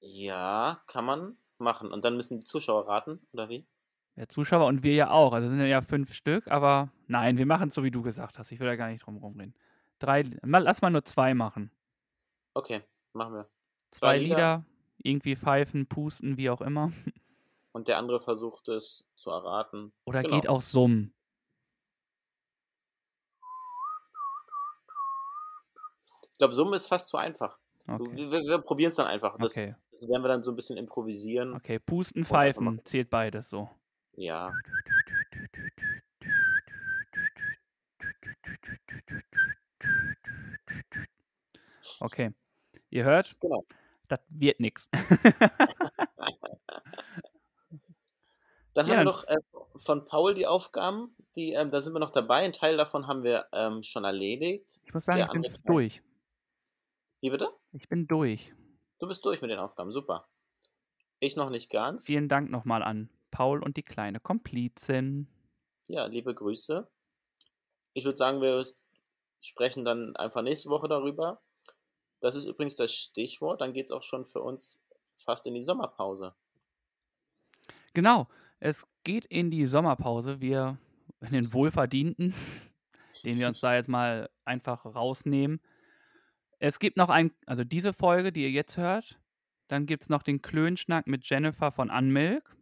Ja, kann man machen. Und dann müssen die Zuschauer raten, oder wie? Ja, Zuschauer und wir ja auch. Also sind ja fünf Stück, aber nein, wir machen es so, wie du gesagt hast. Ich will da gar nicht drum rumreden. Drei, lass mal nur zwei machen. Okay, machen wir. Zwei, zwei Lieder, Lieder, irgendwie pfeifen, pusten, wie auch immer. Und der andere versucht es zu erraten. Oder genau. geht auch summen. Ich glaube, summen ist fast zu einfach. Okay. Wir, wir, wir probieren es dann einfach. Das, okay. das werden wir dann so ein bisschen improvisieren. Okay, pusten, pfeifen, zählt beides so. Ja. Okay. Ihr hört? Genau. Das wird nichts. Dann ja. haben wir noch äh, von Paul die Aufgaben, die, ähm, da sind wir noch dabei. Ein Teil davon haben wir ähm, schon erledigt. Ich muss sagen, Der ich bin durch. Wie bitte? Ich bin durch. Du bist durch mit den Aufgaben, super. Ich noch nicht ganz. Vielen Dank nochmal an Paul und die kleine Komplizin. Ja, liebe Grüße. Ich würde sagen, wir sprechen dann einfach nächste Woche darüber. Das ist übrigens das Stichwort. Dann geht es auch schon für uns fast in die Sommerpause. Genau, es geht in die Sommerpause. Wir in den Wohlverdienten, den wir uns da jetzt mal einfach rausnehmen. Es gibt noch ein, also diese Folge, die ihr jetzt hört, dann gibt es noch den Klönschnack mit Jennifer von Unmilk.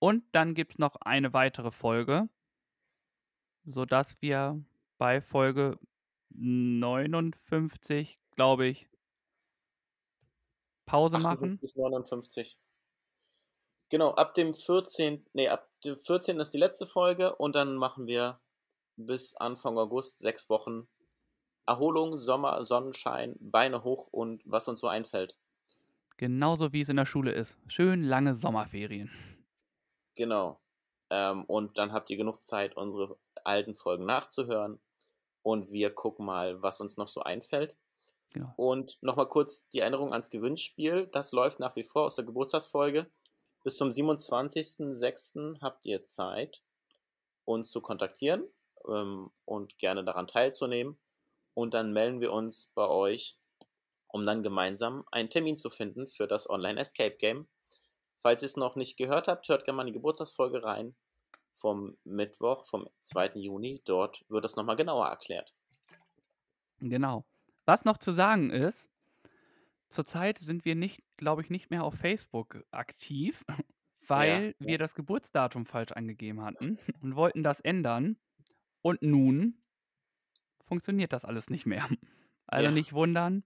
Und dann gibt es noch eine weitere Folge, sodass wir bei Folge 59, glaube ich, Pause 58, machen. 59. Genau, ab dem 14. Nee, ab dem 14. ist die letzte Folge und dann machen wir bis Anfang August sechs Wochen Erholung, Sommer, Sonnenschein, Beine hoch und was uns so einfällt. Genauso wie es in der Schule ist. Schön lange Sommerferien. Genau. Ähm, und dann habt ihr genug Zeit, unsere alten Folgen nachzuhören. Und wir gucken mal, was uns noch so einfällt. Genau. Und nochmal kurz die Erinnerung ans Gewinnspiel. Das läuft nach wie vor aus der Geburtstagsfolge. Bis zum 27.06. habt ihr Zeit, uns zu kontaktieren ähm, und gerne daran teilzunehmen. Und dann melden wir uns bei euch, um dann gemeinsam einen Termin zu finden für das Online Escape Game. Falls ihr es noch nicht gehört habt, hört gerne mal in die Geburtstagsfolge rein vom Mittwoch, vom 2. Juni. Dort wird das nochmal genauer erklärt. Genau. Was noch zu sagen ist, Zurzeit sind wir nicht, glaube ich, nicht mehr auf Facebook aktiv, weil ja, wir das Geburtsdatum falsch angegeben hatten und wollten das ändern. Und nun funktioniert das alles nicht mehr. Also ja. nicht wundern,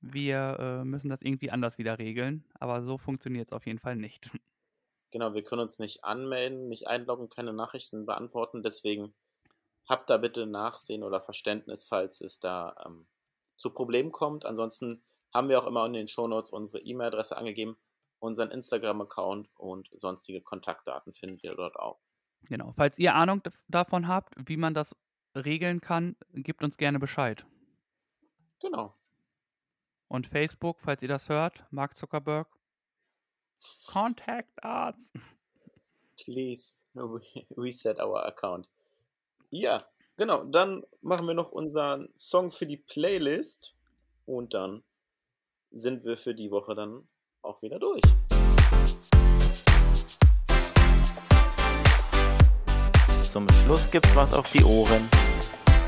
wir äh, müssen das irgendwie anders wieder regeln, aber so funktioniert es auf jeden Fall nicht. Genau, wir können uns nicht anmelden, nicht einloggen, keine Nachrichten beantworten, deswegen habt da bitte Nachsehen oder Verständnis, falls es da ähm, zu Problemen kommt. Ansonsten haben wir auch immer in den Shownotes unsere E-Mail-Adresse angegeben, unseren Instagram-Account und sonstige Kontaktdaten findet ihr dort auch. Genau. Falls ihr Ahnung davon habt, wie man das regeln kann, gebt uns gerne Bescheid. Genau. Und Facebook, falls ihr das hört, Mark Zuckerberg, contact us. Please reset our account. Ja, genau. Dann machen wir noch unseren Song für die Playlist und dann sind wir für die Woche dann auch wieder durch. Zum Schluss gibt's was auf die Ohren.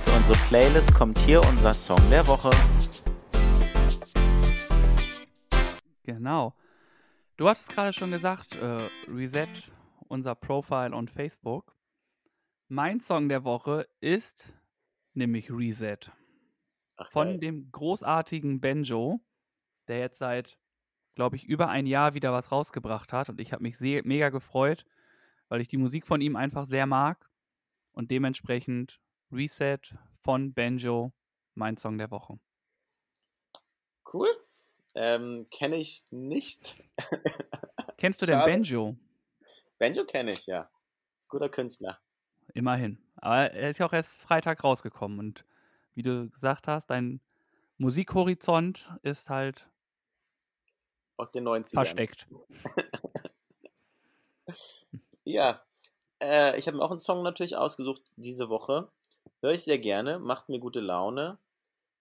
Für unsere Playlist kommt hier unser Song der Woche. Genau. Du hattest gerade schon gesagt, äh, Reset unser Profile on Facebook. Mein Song der Woche ist nämlich Reset. Ach, von dem großartigen Benjo der jetzt seit, glaube ich, über ein Jahr wieder was rausgebracht hat. Und ich habe mich sehr, mega gefreut, weil ich die Musik von ihm einfach sehr mag. Und dementsprechend Reset von Banjo, mein Song der Woche. Cool. Ähm, kenne ich nicht. Kennst du denn Banjo? Banjo kenne ich, ja. Guter Künstler. Immerhin. Aber er ist ja auch erst Freitag rausgekommen. Und wie du gesagt hast, dein Musikhorizont ist halt aus den 90ern. Versteckt. ja, äh, ich habe mir auch einen Song natürlich ausgesucht diese Woche. Höre ich sehr gerne, macht mir gute Laune,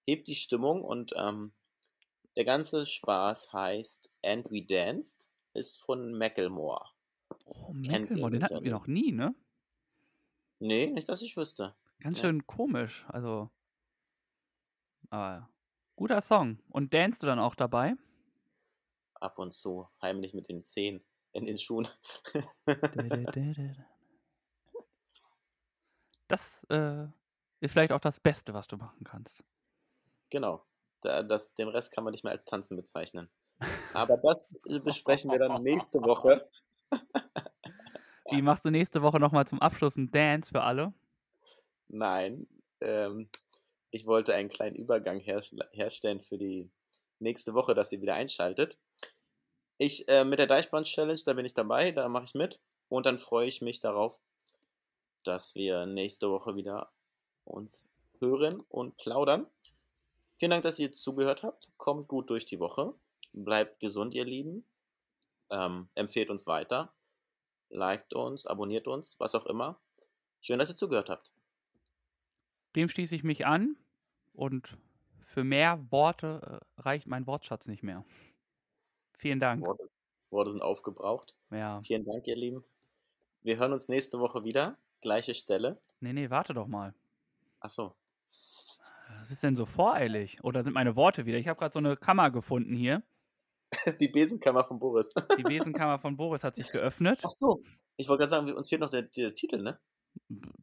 hebt die Stimmung und ähm, der ganze Spaß heißt And We Danced, ist von Macklemore. Oh, Macklemore, den hatten wir noch nie, ne? Nee, nicht, dass ich wüsste. Ganz ja. schön komisch, also. Aber guter Song. Und danst du dann auch dabei? ab und zu heimlich mit den Zehen in den Schuhen. das äh, ist vielleicht auch das Beste, was du machen kannst. Genau. Da, das, den Rest kann man nicht mehr als Tanzen bezeichnen. Aber das besprechen wir dann nächste Woche. Wie machst du nächste Woche nochmal zum Abschluss einen Dance für alle? Nein. Ähm, ich wollte einen kleinen Übergang her herstellen für die nächste Woche, dass ihr wieder einschaltet. Ich äh, mit der Deichbrand-Challenge, da bin ich dabei, da mache ich mit. Und dann freue ich mich darauf, dass wir nächste Woche wieder uns hören und plaudern. Vielen Dank, dass ihr zugehört habt. Kommt gut durch die Woche. Bleibt gesund, ihr Lieben. Ähm, empfehlt uns weiter. liked uns, abonniert uns, was auch immer. Schön, dass ihr zugehört habt. Dem schließe ich mich an und für mehr Worte äh, reicht mein Wortschatz nicht mehr. Vielen Dank. Worte, Worte sind aufgebraucht. Ja. Vielen Dank, ihr Lieben. Wir hören uns nächste Woche wieder. Gleiche Stelle. Nee, nee, warte doch mal. Ach so. Was ist denn so voreilig? Oder sind meine Worte wieder? Ich habe gerade so eine Kammer gefunden hier. Die Besenkammer von Boris. Die Besenkammer von Boris hat sich geöffnet. Ach so. Ich wollte gerade sagen, uns fehlt noch der, der Titel, ne?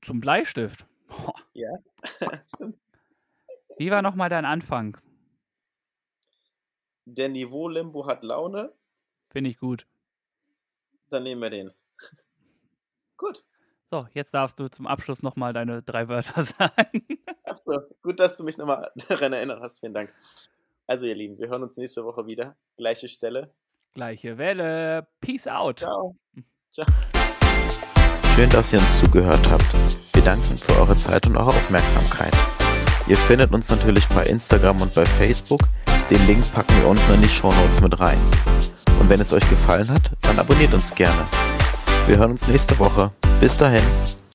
Zum Bleistift. Boah. Ja, stimmt. Wie war nochmal dein Anfang? Der Niveau-Limbo hat Laune. Finde ich gut. Dann nehmen wir den. gut. So, jetzt darfst du zum Abschluss nochmal deine drei Wörter sagen. Achso, gut, dass du mich nochmal daran erinnert hast. Vielen Dank. Also, ihr Lieben, wir hören uns nächste Woche wieder. Gleiche Stelle. Gleiche Welle. Peace out. Ciao. Ciao. Schön, dass ihr uns zugehört habt. Wir danken für eure Zeit und eure Aufmerksamkeit. Ihr findet uns natürlich bei Instagram und bei Facebook. Den Link packen wir unten in die Shownotes mit rein. Und wenn es euch gefallen hat, dann abonniert uns gerne. Wir hören uns nächste Woche. Bis dahin.